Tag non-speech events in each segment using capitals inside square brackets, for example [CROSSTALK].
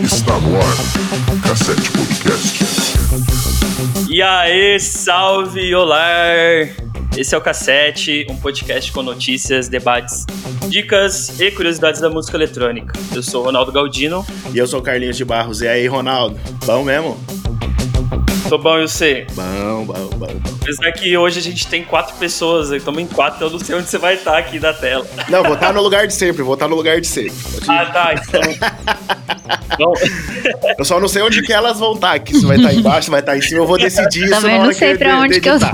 Está no ar. Cassete Podcast. E aí, salve, olá! Esse é o Cassete, um podcast com notícias, debates, dicas e curiosidades da música eletrônica. Eu sou o Ronaldo Galdino. E eu sou o Carlinhos de Barros. E aí, Ronaldo? Bom mesmo? Tô bom, eu sei. Bom, bom, bom, bom. Apesar que hoje a gente tem quatro pessoas, estamos em quatro, eu não sei onde você vai estar aqui na tela. Não, vou estar no lugar de sempre, vou estar no lugar de sempre. Ah, tá, então. Não. Eu só não sei onde que elas vão estar, que se vai estar embaixo, vai estar em cima, eu vou decidir isso Também na hora não sei pra onde que eu vou.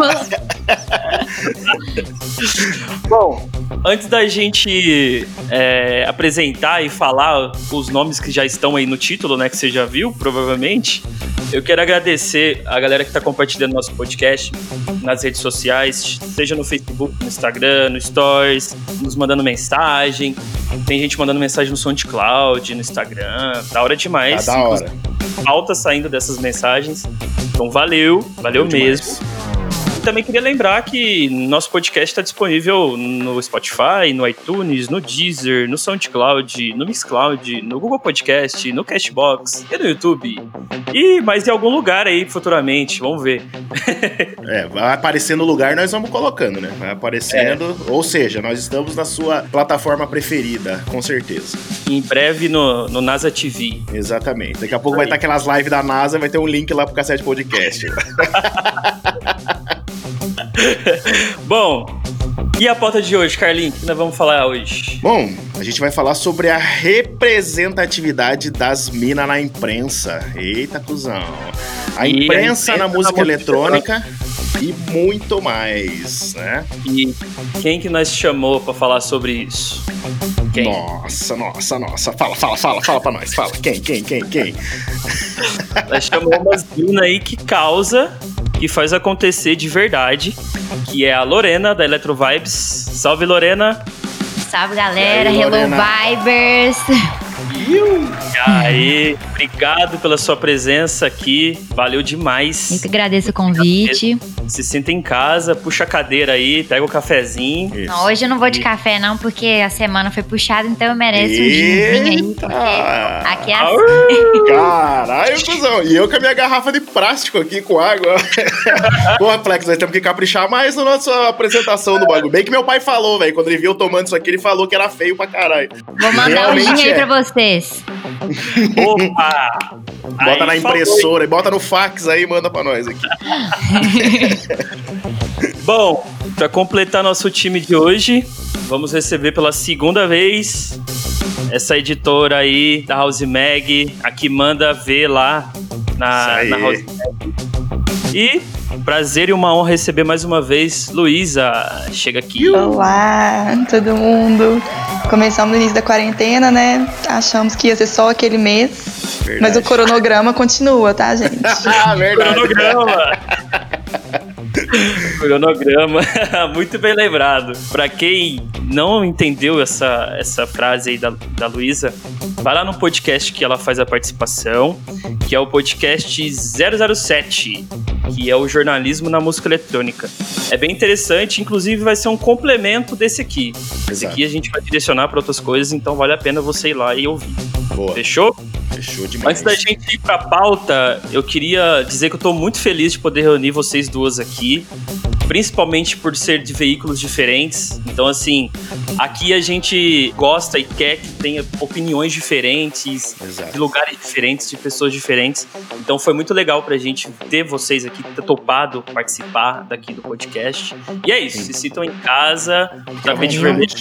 Bom, antes da gente é, apresentar e falar os nomes que já estão aí no título, né, que você já viu, provavelmente, eu quero agradecer a galera que está compartilhando nosso podcast nas redes sociais, seja no Facebook, no Instagram, no Stories, nos mandando mensagem. Tem gente mandando mensagem no SoundCloud, no Instagram. Da hora demais. Tá da hora. Falta saindo dessas mensagens. Então valeu, valeu Demais. mesmo. E também queria lembrar que nosso podcast está disponível no Spotify, no iTunes, no Deezer, no SoundCloud, no Mixcloud, no Google Podcast, no Cashbox e no YouTube. E mais em algum lugar aí futuramente, vamos ver. [LAUGHS] É, vai aparecer no lugar, nós vamos colocando, né? Vai aparecendo. Ou seja, nós estamos na sua plataforma preferida, com certeza. Em breve no, no NASA TV. Exatamente. Daqui a pouco vai estar aquelas lives da NASA, vai ter um link lá pro Cassete Podcast. [LAUGHS] [LAUGHS] Bom, e a pauta de hoje, Carlinhos? O que nós vamos falar hoje? Bom, a gente vai falar sobre a representatividade das minas na imprensa. Eita, cuzão. A E a imprensa imprensa na na música música eletrônica e muito mais, né? E quem que nós chamou pra falar sobre isso? Quem? Nossa, nossa, nossa. Fala, fala, fala, fala pra nós. Fala. Quem, quem, quem, quem? Nós chamamos umas minas aí que causa, que faz acontecer de verdade, que é a Lorena, da Electro Vibes. Salve, Lorena! Salve, galera. Aí, Hello, Lorena? Vibers. E aí, obrigado pela sua presença aqui, valeu Eu demais. que agradeço o convite. Se sinta em casa, puxa a cadeira aí, pega o cafezinho. Não, hoje eu não vou de café, não, porque a semana foi puxada, então eu mereço um ginzinho aí. Eita! Aqui é assim. Caralho, cuzão. E eu com a minha garrafa de plástico aqui com água. [LAUGHS] Porra, Flex, nós temos que caprichar mais na nossa apresentação do bagulho. Bem que meu pai falou, velho. Quando ele viu eu tomando isso aqui, ele falou que era feio pra caralho. Vou mandar Realmente gin aí é. pra vocês. Opa! Bota Aí, na impressora, e bota no fax aí e manda pra nós aqui. [LAUGHS] Bom, para completar nosso time de hoje, vamos receber pela segunda vez essa editora aí da House Mag, a que manda ver lá na, na. House Mag. E prazer e uma honra receber mais uma vez Luísa. Chega aqui. Olá, todo mundo. Começamos no início da quarentena, né? Achamos que ia ser só aquele mês, mas Verdade. o cronograma continua, tá, [LAUGHS] gente? Ah, verdade. Cronograma. [LAUGHS] [LAUGHS] Cronograma, [LAUGHS] muito bem lembrado. Pra quem não entendeu essa, essa frase aí da, da Luísa, vai lá no podcast que ela faz a participação, que é o podcast 007, que é o jornalismo na música eletrônica. É bem interessante, inclusive vai ser um complemento desse aqui. Esse Exato. aqui a gente vai direcionar pra outras coisas, então vale a pena você ir lá e ouvir. Boa. Fechou? Fechou demais. Antes da gente ir pra pauta, eu queria dizer que eu tô muito feliz de poder reunir vocês duas aqui. Principalmente por ser de veículos diferentes. Então, assim, aqui a gente gosta e quer que tenha opiniões diferentes, Exato. de lugares diferentes, de pessoas diferentes. Então foi muito legal pra gente ter vocês aqui, ter topado participar daqui do podcast. E é isso, se sintam em casa, tapete vermelho.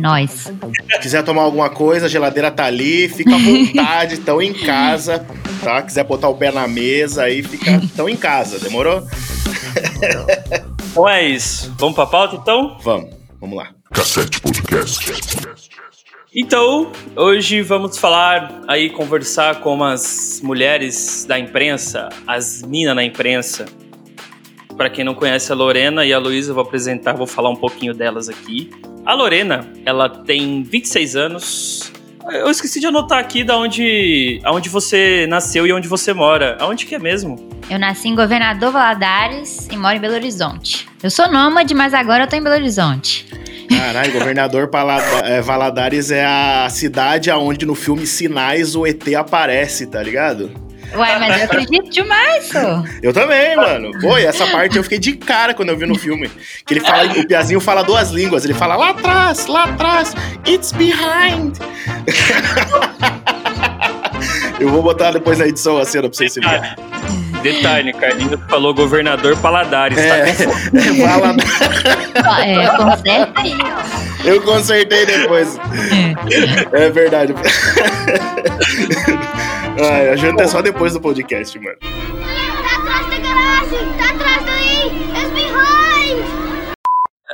Nós. Se quiser tomar alguma coisa, a geladeira tá ali, fica à vontade, estão em casa, tá? Quiser botar o pé na mesa aí, fica, [LAUGHS] estão em casa, demorou? Então é isso. Vamos pra pauta então? Vamos, vamos lá. Cassete Podcast. Então, hoje vamos falar aí, conversar com umas mulheres da imprensa, as minas na imprensa. Para quem não conhece a Lorena e a Luísa, eu vou apresentar, vou falar um pouquinho delas aqui. A Lorena, ela tem 26 anos. Eu esqueci de anotar aqui da onde, aonde você nasceu e onde você mora. Aonde que é mesmo? Eu nasci em Governador Valadares e moro em Belo Horizonte. Eu sou nômade, mas agora eu tô em Belo Horizonte. Caralho, Governador é, Valadares é a cidade aonde no filme Sinais o ET aparece, tá ligado? Ué, mas eu acredito demais, só. Eu também, mano. Pô, e essa parte eu fiquei de cara quando eu vi no filme. Que ele fala, o Piazinho fala duas línguas. Ele fala lá atrás, lá atrás, it's behind. [LAUGHS] eu vou botar depois na edição a cena pra vocês se verem. Detalhe, Carlinhos falou governador Paladares, tá É, [LAUGHS] com fome. Valadares. É, conserta aí, ó. Eu consertei depois. É verdade. [LAUGHS] Ai, a janta é só depois do podcast, mano. Tá atrás da garagem! Tá atrás daí! It's behind!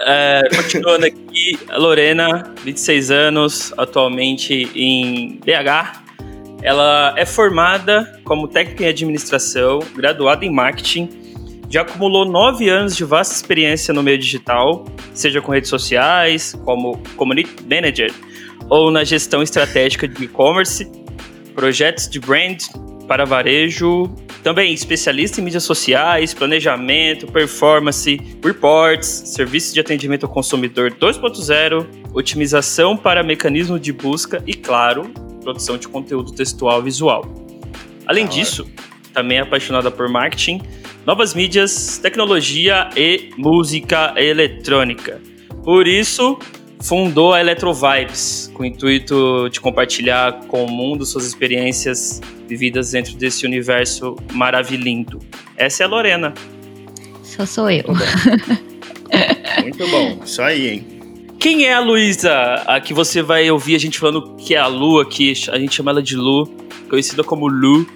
É, continuando aqui, a Lorena, 26 anos, atualmente em BH. Ela é formada como técnica em administração, graduada em marketing, já acumulou nove anos de vasta experiência no meio digital, seja com redes sociais, como community manager, ou na gestão estratégica de e-commerce, projetos de brand para varejo, também especialista em mídias sociais, planejamento, performance, reports, serviços de atendimento ao consumidor 2.0, otimização para mecanismo de busca e, claro, produção de conteúdo textual e visual. Além disso, também é apaixonada por marketing, novas mídias, tecnologia e música eletrônica. Por isso, fundou a Electro Vibes, com o intuito de compartilhar com o mundo suas experiências vividas dentro desse universo maravilhindo. Essa é a Lorena. Só sou eu. [LAUGHS] Muito bom. Isso aí, hein? Quem é a Luísa? A que você vai ouvir a gente falando que é a Lu aqui, a gente chama ela de Lu, conhecida como Lu.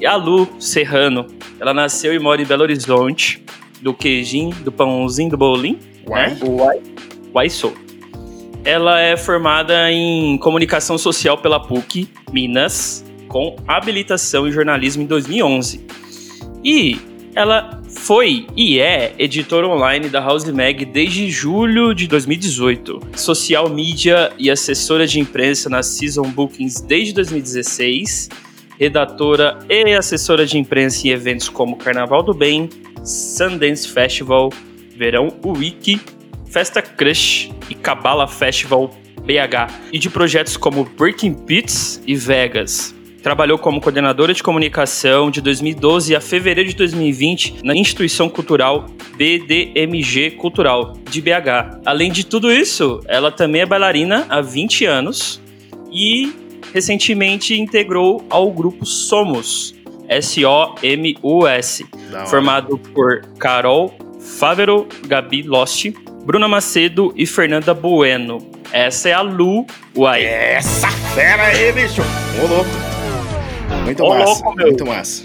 E a Lu Serrano, ela nasceu e mora em Belo Horizonte, do queijinho, do pãozinho, do bolinho, Uai. né? O Uai. Uai Sou. Ela é formada em comunicação social pela PUC, Minas, com habilitação em jornalismo em 2011. E ela foi e é editora online da House Mag desde julho de 2018, social media e assessora de imprensa na Season Bookings desde 2016, redatora e assessora de imprensa em eventos como Carnaval do Bem, Sundance Festival, Verão Wiki, Festa Crush e Cabala Festival BH, e de projetos como Breaking Beats e Vegas. Trabalhou como coordenadora de comunicação de 2012 a fevereiro de 2020 na instituição cultural BDMG Cultural de BH. Além de tudo isso, ela também é bailarina há 20 anos e recentemente integrou ao grupo Somos, S-O-M-U-S, formado por Carol Fávero, Gabi Lost, Bruna Macedo e Fernanda Bueno. Essa é a Lu Uai. Essa fera aí, bicho. Ô, louco. Muito Ô, massa. louco, meu. muito massa.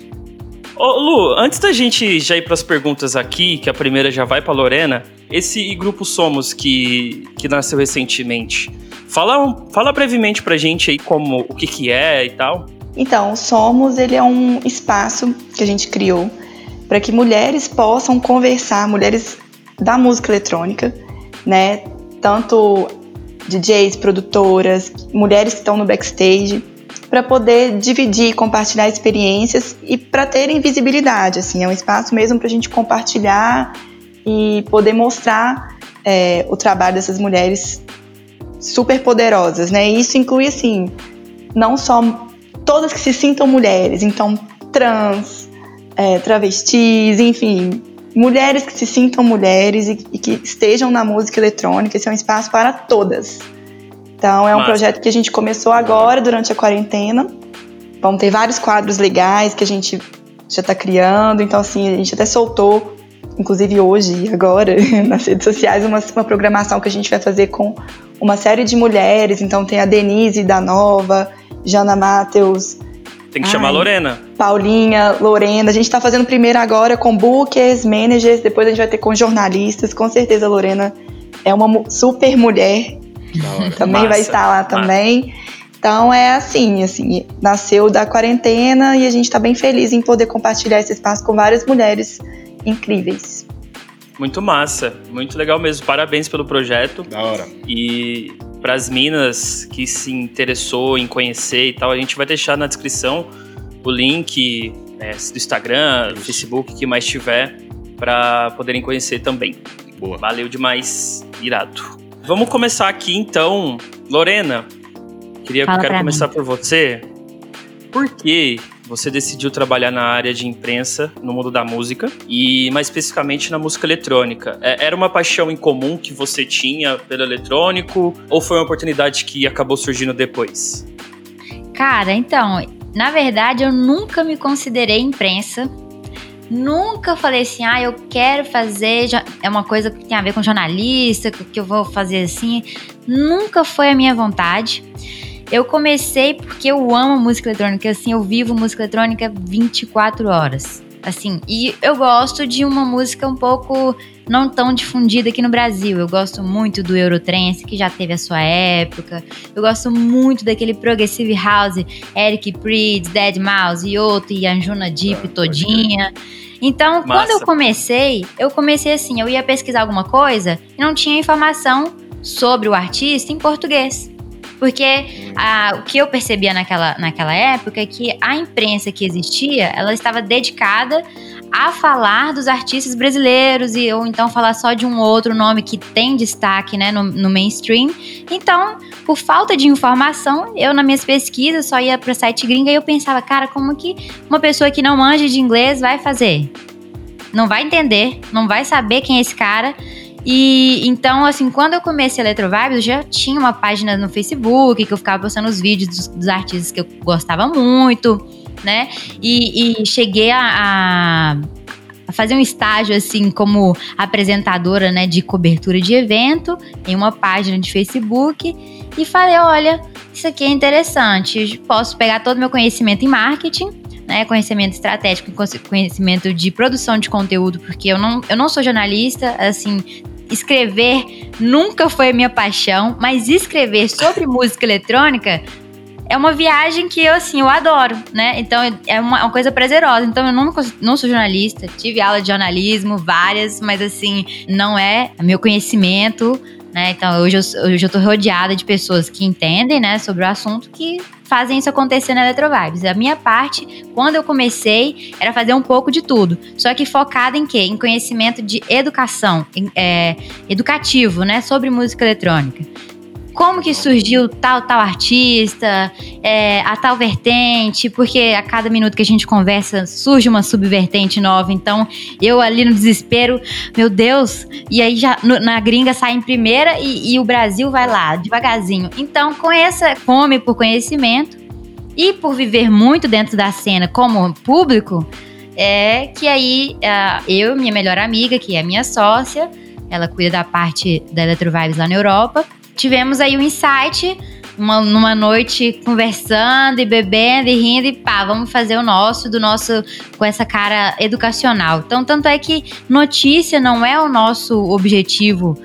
Ô, Lu, antes da gente já ir para as perguntas aqui, que a primeira já vai para Lorena, esse grupo Somos que, que nasceu recentemente, fala, um- fala brevemente pra gente aí como o que que é e tal. Então, o Somos ele é um espaço que a gente criou para que mulheres possam conversar, mulheres da música eletrônica, né? Tanto DJs, produtoras, mulheres que estão no backstage, para poder dividir, compartilhar experiências e para terem visibilidade. Assim, é um espaço mesmo para a gente compartilhar e poder mostrar é, o trabalho dessas mulheres super poderosas, né? E isso inclui assim, não só todas que se sintam mulheres, então trans, é, travestis, enfim, mulheres que se sintam mulheres e, e que estejam na música eletrônica, esse é um espaço para todas. Então é um Massa. projeto que a gente começou agora durante a quarentena. Vão ter vários quadros legais que a gente já está criando, então assim, a gente até soltou, inclusive hoje e agora, [LAUGHS] nas redes sociais, uma, uma programação que a gente vai fazer com uma série de mulheres, então tem a Denise da Nova, Jana Matheus, Tem que Ai. chamar a Lorena. Paulinha, Lorena. A gente tá fazendo primeiro agora com bookers, managers, depois a gente vai ter com jornalistas. Com certeza a Lorena é uma super mulher, [LAUGHS] também Massa, vai estar lá massa. também. Então é assim, assim, nasceu da quarentena e a gente tá bem feliz em poder compartilhar esse espaço com várias mulheres incríveis. Muito massa, muito legal mesmo. Parabéns pelo projeto. Da hora. E para as minas que se interessou em conhecer e tal, a gente vai deixar na descrição o link né, do Instagram, do Facebook, que mais tiver, para poderem conhecer também. Boa. Valeu demais, irado. Vamos começar aqui então. Lorena, queria, Fala quero começar por você. Por que você decidiu trabalhar na área de imprensa no mundo da música e mais especificamente na música eletrônica? É- Era uma paixão em comum que você tinha pelo eletrônico ou foi uma oportunidade que acabou surgindo depois? Cara, então, na verdade, eu nunca me considerei imprensa. Nunca falei assim, ah, eu quero fazer. É uma coisa que tem a ver com jornalista, que eu vou fazer assim. Nunca foi a minha vontade. Eu comecei porque eu amo música eletrônica, assim, eu vivo música eletrônica 24 horas. Assim, e eu gosto de uma música um pouco não tão difundida aqui no Brasil. Eu gosto muito do Eurotrance, que já teve a sua época. Eu gosto muito daquele Progressive House, Eric Prydz, Dead Mouse, Yoto e Anjuna Deep Ah, todinha. Então, Massa. quando eu comecei, eu comecei assim, eu ia pesquisar alguma coisa e não tinha informação sobre o artista em português. Porque ah, o que eu percebia naquela, naquela época é que a imprensa que existia, ela estava dedicada a falar dos artistas brasileiros e ou então falar só de um outro nome que tem destaque né, no, no mainstream. Então, por falta de informação, eu nas minhas pesquisas só ia para site gringa e eu pensava, cara, como que uma pessoa que não manja de inglês vai fazer? Não vai entender, não vai saber quem é esse cara. E então, assim, quando eu comecei a Eletrovibes, eu já tinha uma página no Facebook que eu ficava postando os vídeos dos, dos artistas que eu gostava muito, né? E, e cheguei a, a- fazer um estágio, assim, como apresentadora, né, de cobertura de evento em uma página de Facebook. E falei: olha, isso aqui é interessante, posso pegar todo o meu conhecimento em marketing né, conhecimento estratégico, conhe- conhecimento de produção de conteúdo, porque eu não, eu não sou jornalista, assim, escrever nunca foi minha paixão, mas escrever sobre [LAUGHS] música eletrônica é uma viagem que eu, assim, eu adoro, né? Então é uma, uma coisa prazerosa. Então eu não, não sou jornalista, tive aula de jornalismo, várias, mas assim, não é meu conhecimento, né? Então hoje eu, hoje eu tô rodeada de pessoas que entendem, né, sobre o assunto, que fazem isso acontecer na Eletrovibes. A minha parte, quando eu comecei, era fazer um pouco de tudo. Só que focada em quê? Em conhecimento de educação, em- é, educativo, né? Sobre música eletrônica. Como que surgiu tal, tal artista, é, a tal vertente, porque a cada minuto que a gente conversa surge uma subvertente nova. Então, eu ali no desespero, meu Deus, e aí já no- na gringa sai em primeira e, e o Brasil vai lá, devagarzinho. Então, com essa fome por conhecimento e por viver muito dentro da cena como público, é que aí ah, eu, minha melhor amiga, que é minha sócia, ela cuida da parte da Eletrovibes lá na Europa, tivemos aí um insight. Uma, numa noite conversando e bebendo e rindo e pá, vamos fazer o nosso, do nosso, com essa cara educacional. Então, tanto é que notícia não é o nosso objetivo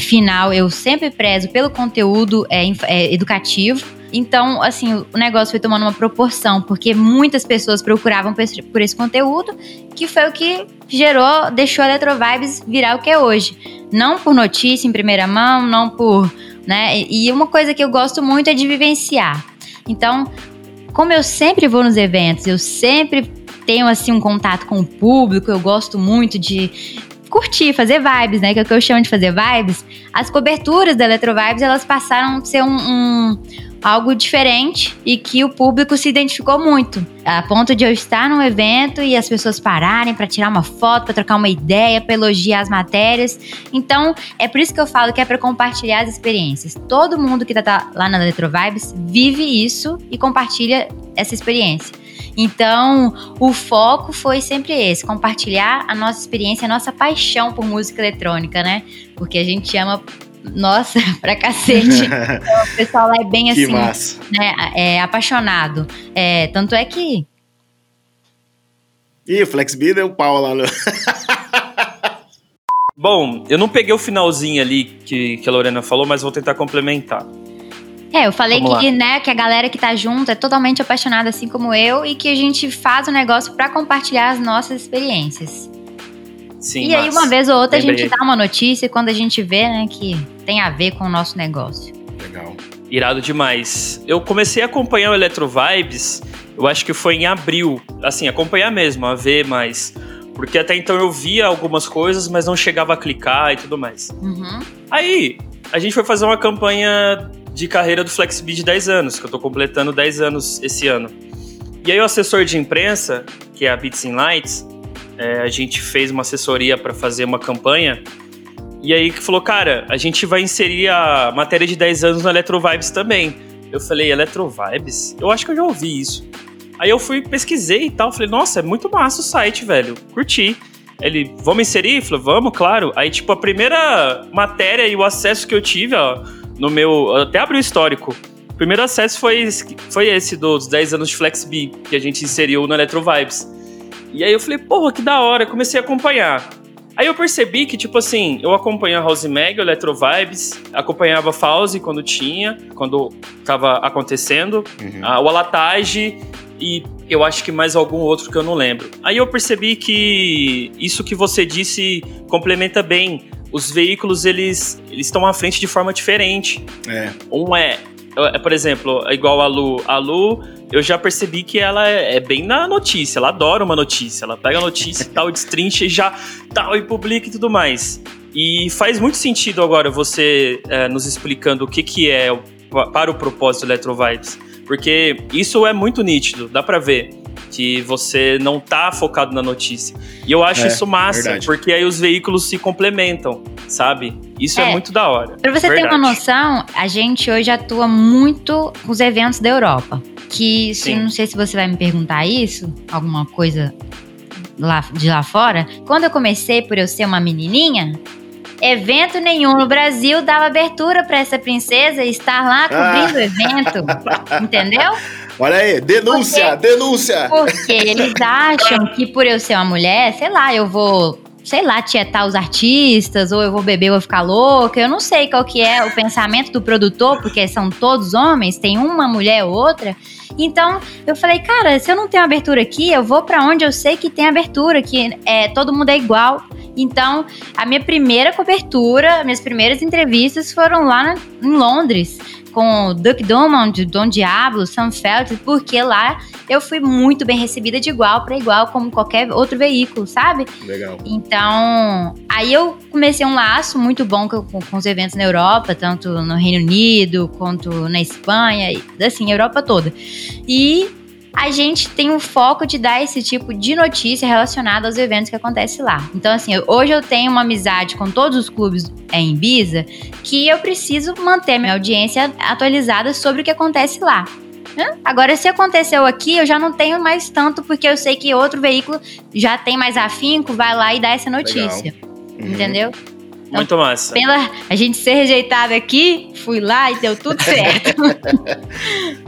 final. Eu sempre prezo pelo conteúdo é, é, educativo. Então, assim, o negócio foi tomando uma proporção, porque muitas pessoas procuravam por esse conteúdo, que foi o que gerou, deixou a Eletrovibes virar o que é hoje. Não por notícia em primeira mão, não por. Né? E uma coisa que eu gosto muito é de vivenciar. Então, como eu sempre vou nos eventos, eu sempre tenho assim um contato com o público, eu gosto muito de curtir, fazer vibes, né? Que é o que eu chamo de fazer vibes. As coberturas da Eletrovibes, elas passaram a ser um, um- algo diferente e que o público se identificou muito. A ponto de eu estar num evento e as pessoas pararem para tirar uma foto, para trocar uma ideia, para elogiar as matérias. Então, é por isso que eu falo que é para compartilhar as experiências. Todo mundo que tá lá na Eletrovibes vive isso e compartilha essa experiência. Então, o foco foi sempre esse: compartilhar a nossa experiência, a nossa paixão por música eletrônica, né? Porque a gente ama, nossa, [LAUGHS] pra cacete. Então, [LAUGHS] o pessoal lá é bem que assim, massa. né? É apaixonado. É, tanto é que Ih, o Flex B deu pau lá no. [LAUGHS] Bom, eu não peguei o finalzinho ali que, que a Lorena falou, mas vou tentar complementar. É, eu falei Vamos que, né, que a galera que tá junto é totalmente apaixonada, assim como eu, e que a gente faz o negócio pra compartilhar as nossas experiências. Sim, e aí, uma vez ou outra, a Lembrei. gente dá uma notícia quando a gente vê, né, que tem a ver com o nosso negócio. Legal. Irado demais. Eu comecei a acompanhar o Electro Vibes, eu acho que foi em abril. Assim, acompanhar mesmo, a ver mais. Porque até então eu via algumas coisas, mas não chegava a clicar e tudo mais. Uhum. Aí, a gente foi fazer uma campanha de carreira do FlexB de 10 anos, que eu tô completando 10 anos esse ano. E aí o assessor de imprensa, que é a Beats in Lights, é, a gente fez uma assessoria para fazer uma campanha. E aí que falou, cara, a gente vai inserir a matéria de 10 anos no Electro Vibes também. Eu falei, Electro Vibes? Eu acho que eu já ouvi isso. Aí eu fui, pesquisei e tal, falei, nossa, é muito massa o site, velho. Curti. Ele, vamos inserir? Falei, vamos, claro. Aí, tipo, a primeira matéria e o acesso que eu tive, ó, no meu. Até abri o histórico. O primeiro acesso foi, esse- foi esse dos 10 anos de FlexB, que a gente inseriu no Electro Vibes. E aí eu falei, porra, que da hora, comecei a acompanhar. Aí eu percebi que, tipo assim, eu acompanhava House Mag, Electro Vibes, acompanhava Fauzi quando tinha, quando tava acontecendo, Uhum. a- o Alatage e eu acho que mais algum outro que eu não lembro. Aí eu percebi que isso que você disse complementa bem. Os veículos, eles eles estão à frente de forma diferente. É. Um é, é, por exemplo, é igual a Lu. A Lu, eu já percebi que ela é, é bem na notícia. Ela adora uma notícia. Ela pega a notícia e [LAUGHS] tal, destrincha e já tal, e publica e tudo mais. E faz muito sentido agora você é, nos explicando o que, que é para o propósito do Electro Vibes. Porque isso é muito nítido, dá pra ver que você não tá focado na notícia. E eu acho É, isso massa, verdade. porque aí os veículos se complementam, sabe? Isso é, É. muito da hora. Pra você ter Verdade. uma noção, a gente hoje atua muito com os eventos da Europa. Que se, não sei se você vai me perguntar isso, alguma coisa lá, de lá fora. Quando eu comecei, por eu ser uma menininha, evento nenhum no Brasil dava abertura pra essa princesa estar lá cobrindo o evento. Entendeu? [LAUGHS] Olha aí, denúncia, denúncia! Porque eles [LAUGHS] acham que por eu ser uma mulher, sei lá, eu vou, sei lá, tietar os artistas, ou eu vou beber, eu vou ficar louca. Eu não sei qual que é o pensamento do produtor, porque são todos homens, tem uma mulher ou outra. Então, eu falei, cara, se eu não tenho abertura aqui, eu vou pra onde eu sei que tem abertura, que é, todo mundo é igual. Então, a minha primeira cobertura, minhas primeiras entrevistas foram lá na- em Londres, com o Duke Dumont, Don Diablo, Sam Feldt, porque lá eu fui muito bem recebida de igual para igual, como qualquer outro veículo, sabe? Legal. Então, aí eu comecei um laço muito bom com, com os eventos na Europa, tanto no Reino Unido quanto na Espanha, assim, a Europa toda. E a gente tem um foco de dar esse tipo de notícia relacionada aos eventos que acontecem lá. Então, assim, hoje eu tenho uma amizade com todos os clubes é, em Ibiza que eu preciso manter minha audiência atualizada sobre o que acontece lá. Agora, se aconteceu aqui, eu já não tenho mais tanto, porque eu sei que outro veículo já tem mais afinco, vai lá e dá essa notícia. Uhum. Entendeu? Muito massa. Pela a gente ser rejeitada aqui, fui lá e deu tudo certo. [LAUGHS]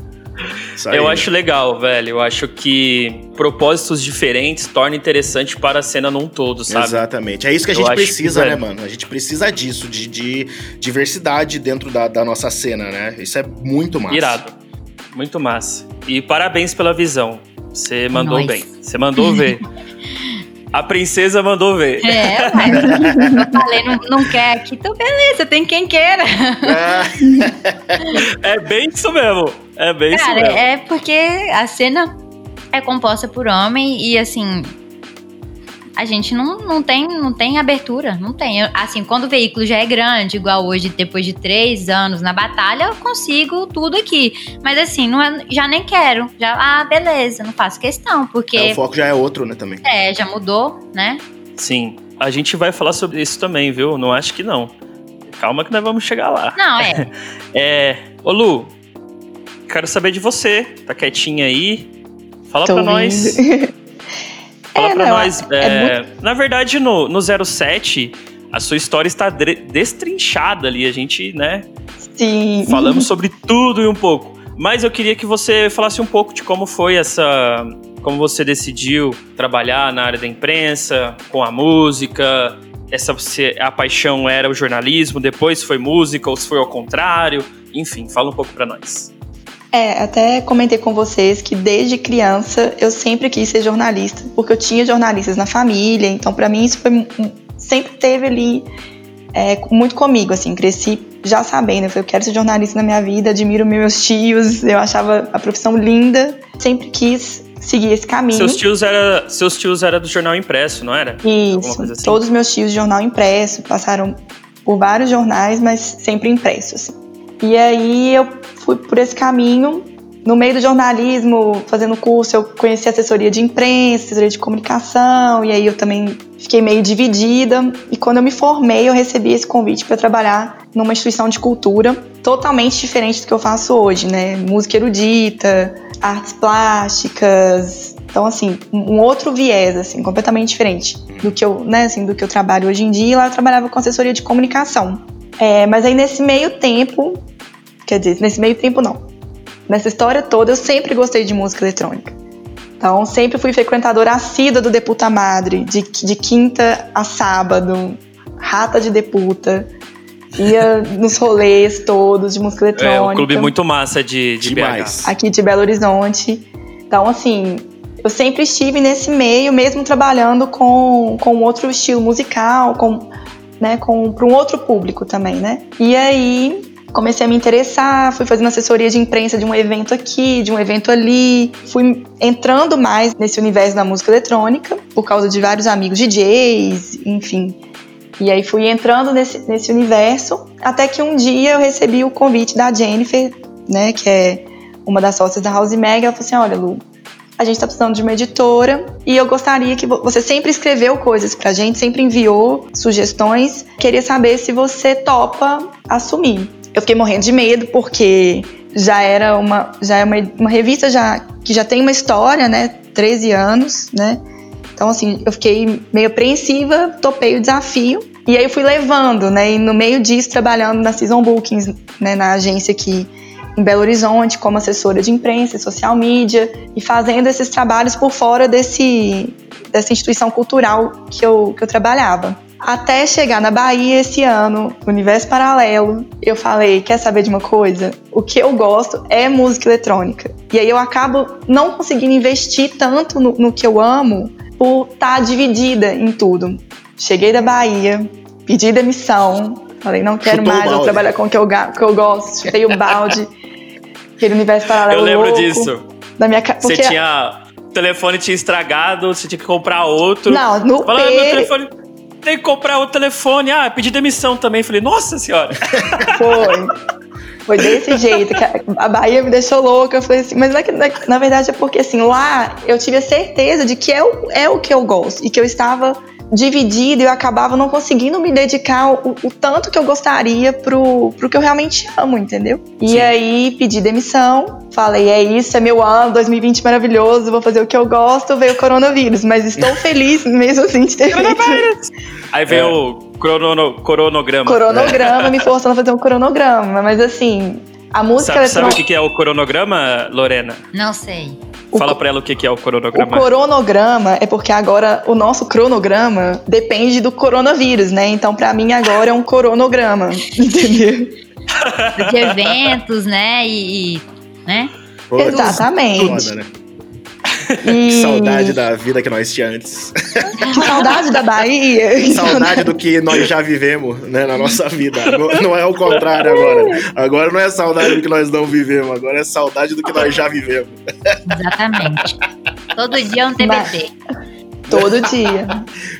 Eu acho legal, velho. Eu acho que propósitos diferentes torna interessante para a cena num todo, sabe? Exatamente. É isso que a Eu gente que, precisa, né, velho. mano? A gente precisa disso, de, de diversidade dentro da, da nossa cena, né? Isso é muito massa. Irado. Muito massa. E parabéns pela visão. Você mandou Nós. bem. Você mandou ver. [LAUGHS] A princesa mandou ver. é, mas eu falei, não, não quer aqui, então beleza, tem quem queira. É, [LAUGHS] É bem isso mesmo. É bem isso Cara, mesmo. é porque a cena é composta por homem e assim. A gente não, não, tem, não tem abertura, não tem. Eu- Assim, quando o veículo já é grande, igual hoje, depois de três anos na batalha, eu consigo tudo aqui. Mas assim, não é- já nem quero. Já, ah, beleza, não faço questão, é, porque o foco já é outro, né, também. é, já mudou, né? Sim. A gente vai falar sobre isso também, viu? Não acho que não. Calma que nós vamos chegar lá. Não, é. [LAUGHS] É. Ô, Lu, quero saber de você. Tá quietinha aí? Fala Tô pra nós. [LAUGHS] Fala É, pra não, nós. é é, Na verdade, no, no 07, a sua história está destrinchada ali. A gente, né, Sim. falamos [LAUGHS] sobre tudo e um pouco. Mas eu queria que você falasse um pouco de como foi essa. Como você decidiu trabalhar na área da imprensa, com a música. Essa, a paixão era o jornalismo, depois foi música, ou se foi ao contrário. Enfim, fala um pouco pra nós. É, até comentei com vocês que desde criança eu sempre quis ser jornalista, porque eu tinha jornalistas na família, então pra mim isso foi sempre teve ali é, muito comigo, assim, cresci já sabendo, eu falei, eu quero ser jornalista na minha vida, admiro meus tios, eu achava a profissão linda, sempre quis seguir esse caminho. Seus tios era, seus tios era do jornal impresso, não era? Isso. assim? Todos os meus tios de jornal impresso passaram por vários jornais, mas sempre impressos. assim. E aí eu fui por esse caminho. No meio do jornalismo, fazendo curso, eu conheci assessoria de imprensa, assessoria de comunicação, e aí eu também fiquei meio dividida. E quando eu me formei, eu recebi esse convite para trabalhar numa instituição de cultura totalmente diferente do que eu faço hoje, né? Música erudita, artes plásticas, então, assim, um outro viés, assim, completamente diferente do que eu, né, assim, do que eu trabalho hoje em dia. E lá eu trabalhava com assessoria de comunicação. É, mas aí nesse meio tempo, quer dizer, nesse meio tempo não. Nessa história toda, eu sempre gostei de música eletrônica. Então, sempre fui frequentadora assídua do Deputa Madre, de, de quinta a sábado, rata de Deputa. Ia [LAUGHS] nos rolês todos de música eletrônica É um clube muito massa de, de Demais. BH. aqui de Belo Horizonte. Então, assim, eu sempre estive nesse meio, mesmo trabalhando com, com outro estilo musical, com, né, com para um outro público também, né? E aí comecei a me interessar, fui fazendo assessoria de imprensa de um evento aqui, de um evento ali, fui entrando mais nesse universo da música eletrônica por causa de vários amigos DJs, enfim. E aí fui entrando nesse, nesse universo, até que um dia eu recebi o convite da Jennifer, né, que é uma das sócias da House Mag, ela falou assim: olha, Lu, a gente tá precisando de uma editora e eu gostaria que vo- você sempre escreveu coisas pra gente, sempre enviou sugestões. Queria saber se você topa assumir. Eu fiquei morrendo de medo porque já era uma já é uma, uma revista já que já tem uma história, né? 13 anos, né? Então assim, eu fiquei meio apreensiva, topei o desafio e aí eu fui levando, né? E no meio disso trabalhando na Season Bookings, né, na agência aqui em Belo Horizonte como assessora de imprensa e social media e fazendo esses trabalhos por fora desse, dessa instituição cultural que eu, que eu trabalhava. Até chegar na Bahia esse ano, Universo Paralelo, eu falei, quer saber de uma coisa? O que eu gosto é música eletrônica. E aí eu acabo não conseguindo investir tanto no, no que eu amo por estar dividida em tudo. Cheguei da Bahia, pedi demissão, falei, não quero Chutou mais, balde. trabalhar com o que eu, que eu gosto, chutei o balde. [LAUGHS] Aquele universo paralelo Eu lembro louco disso. Da minha ca- Você porque- tinha. O telefone tinha estragado, você tinha que comprar outro. Não, no ah, P- meu telefone. Tem que comprar outro telefone. Ah, pedi demissão também. Falei, nossa senhora. [LAUGHS] Foi. Foi desse jeito. que a- Bahia me deixou louca. Eu falei assim, mas na, na, na verdade é porque assim, lá eu tive a certeza de que é o, é o que eu gosto. E que eu estava dividida e eu acabava não conseguindo me dedicar o, o tanto que eu gostaria pro, pro que eu realmente amo, entendeu? E Sim. aí pedi demissão. Falei, é isso, é meu ano, 2020 maravilhoso, vou fazer o que eu gosto, veio o coronavírus. Mas estou [LAUGHS] feliz mesmo assim de ter feito Aí vem o crono, coronograma. coronograma, me forçando a fazer um coronograma. Mas assim, a música Sabe, sabe o eletrônica. que que é o coronograma, Lorena? Não sei. O Fala pra ela o que que é o O coronograma. coronograma é porque agora o nosso cronograma depende do coronavírus, né? Então, pra mim, agora é um coronograma, [LAUGHS] entendeu? De eventos, né? E. e- né? Pô, Exatamente. Foda, né? [LAUGHS] E... Que saudade da vida que nós tinha antes. Que saudade da Bahia. [LAUGHS] Que saudade do que nós já vivemos, né, na nossa vida. Não, não é o contrário agora. Agora não é saudade do que nós não vivemos, agora é saudade do que nós já vivemos. Exatamente. Todo dia é um TBT. Todo dia.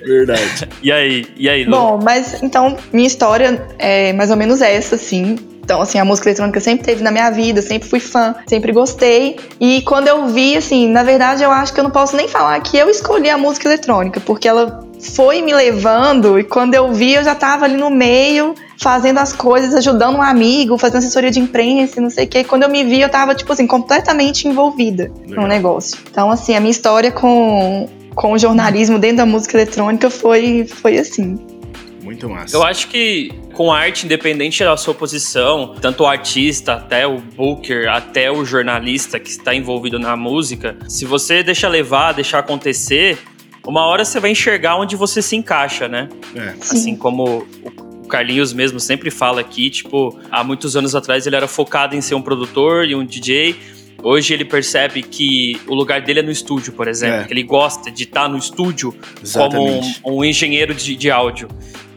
Verdade. E aí? E aí, Lu? Bom, mas então, minha história é mais ou menos essa, assim. Então, assim, a música eletrônica sempre teve na minha vida, sempre fui fã, sempre gostei. E quando eu vi, assim, na verdade, eu acho que eu não posso nem falar que eu escolhi a música eletrônica, porque ela foi me levando e quando eu vi, eu já tava ali no meio, fazendo as coisas, ajudando um amigo, fazendo assessoria de imprensa, não sei o quê. E quando eu me vi, eu tava, tipo assim, completamente envolvida Legal. no negócio. Então, assim, a minha história com, com o jornalismo dentro da música eletrônica foi, foi assim. Muito massa. Eu acho que com arte, independente da sua posição, tanto o artista, até o booker, até o jornalista que está envolvido na música, se você deixa levar, deixar acontecer, uma hora você vai enxergar onde você se encaixa, né? É. Assim como o Carlinhos mesmo sempre fala aqui, tipo, há muitos anos atrás ele era focado em ser um produtor e um DJ. Hoje ele percebe que o lugar dele é no estúdio, por exemplo. É. Que ele gosta de estar no estúdio como um, Exatamente. um engenheiro de, de áudio.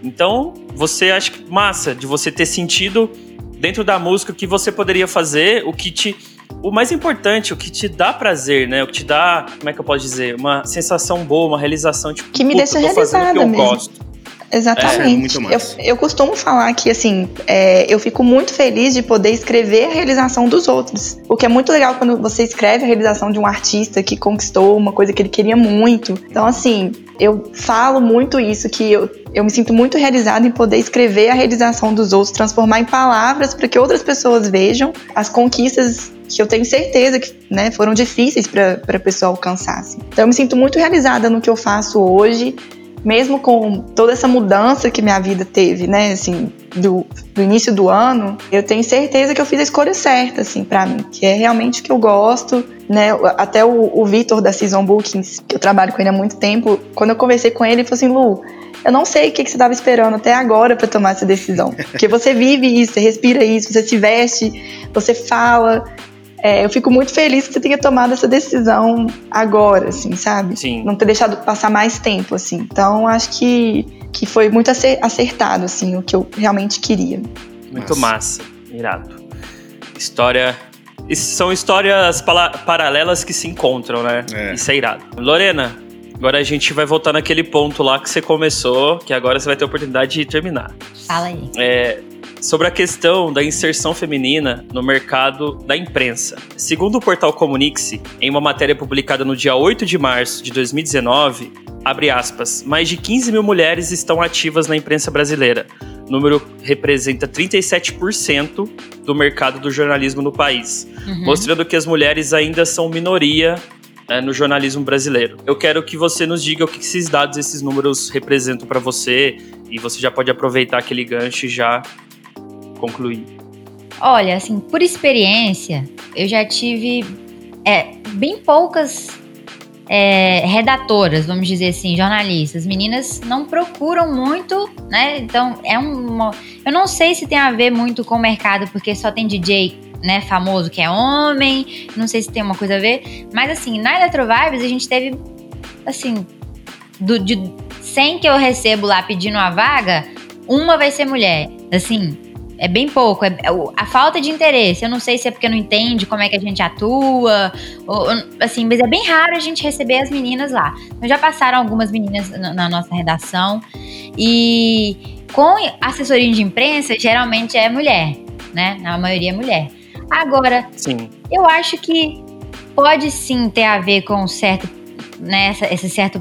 Então, você acha que massa de você ter sentido dentro da música o que você poderia fazer, o que te o mais importante, o que te dá prazer, né? O que te dá, como é que eu posso dizer? Uma sensação boa, uma realização, tipo, Que me deixa realizada eu mesmo. gosto. Exatamente. É, muito eu, eu costumo falar que, assim, é, eu fico muito feliz de poder escrever a realização dos outros. O que é muito legal quando você escreve a realização de um artista que conquistou uma coisa que ele queria muito. Então, assim, eu falo muito isso, que eu, eu me sinto muito realizada em poder escrever a realização dos outros, transformar em palavras para que outras pessoas vejam as conquistas que eu tenho certeza que né, foram difíceis para a pessoa alcançar. assim. Então, eu me sinto muito realizada no que eu faço hoje mesmo com toda essa mudança que minha vida teve, né, assim, do, do início do ano, eu tenho certeza que eu fiz a escolha certa, assim, para mim, que é realmente o que eu gosto, né, até o, o Vitor da Season Bookings, que eu trabalho com ele há muito tempo, quando eu conversei com ele, ele falou assim, Lu, eu não sei o que, que você estava esperando até agora para tomar essa decisão, porque você vive isso, você respira isso, você se veste, você fala, é, eu fico muito feliz que você tenha tomado essa decisão agora, assim, sabe? Sim. Não ter deixado passar mais tempo, assim. Então, acho que, que foi muito acer- acertado, assim, o que eu realmente queria. Muito massa. Irado. História. São histórias paralelas que se encontram, né? É. Isso é irado. Lorena, agora a gente vai voltar naquele ponto lá que você começou, que agora você vai ter a oportunidade de terminar. Fala aí. É, sobre a questão da inserção feminina no mercado da imprensa. Segundo o portal Comunique-se, em uma matéria publicada no dia 8 de março de 2019, abre aspas, mais de 15 mil mulheres estão ativas na imprensa brasileira. O número representa 37% do mercado do jornalismo no país, Uhum. mostrando que as mulheres ainda são minoria né, no jornalismo brasileiro. Eu quero que você nos diga o que esses dados, esses números representam para você, e você já pode aproveitar aquele gancho e já concluir. Olha, assim, por experiência, eu já tive é, bem poucas é, redatoras, vamos dizer assim, jornalistas. Meninas não procuram muito, né? Então, é um. Eu não sei se tem a ver muito com o mercado, porque só tem DJ. Né, famoso que é homem, não sei se tem uma coisa a ver, mas assim, na Electro Vibes a gente teve, assim, do, de 100 que eu recebo lá pedindo uma vaga, uma vai ser mulher, assim, é bem pouco. É, é a falta de interesse. Eu não sei se é porque não entende como é que a gente atua. Ou, assim, mas é bem raro a gente receber as meninas lá. Então, já passaram algumas meninas na, na nossa redação. E com assessoria de imprensa, geralmente é mulher, né? Na maioria é mulher. Agora, Sim. eu acho que pode sim ter a ver com um certo, né, esse certo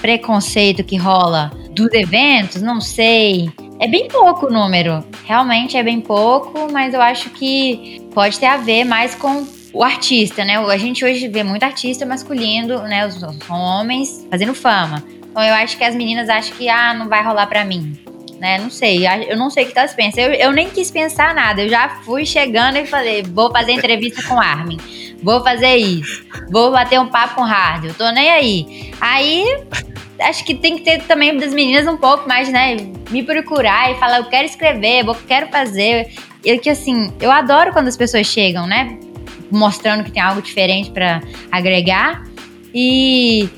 preconceito que rola dos eventos, não sei. É bem pouco o número, realmente é bem pouco, mas eu acho que pode ter a ver mais com o artista, né? A gente hoje vê muito artista masculino, né? Os, os homens fazendo fama. Então eu acho que as meninas acham que, ah, não vai rolar pra mim. Né? Não sei, eu não sei o que elas pensam. Eu, eu nem quis pensar nada, eu já fui chegando e falei: vou fazer entrevista com Armin, vou fazer isso, vou bater um papo com Hard, eu tô nem aí. Aí acho que tem que ter também das meninas um pouco mais, né? Me procurar e falar: eu quero escrever, eu quero fazer. Eu que assim, eu adoro quando as pessoas chegam, né? Mostrando que tem algo diferente pra agregar. E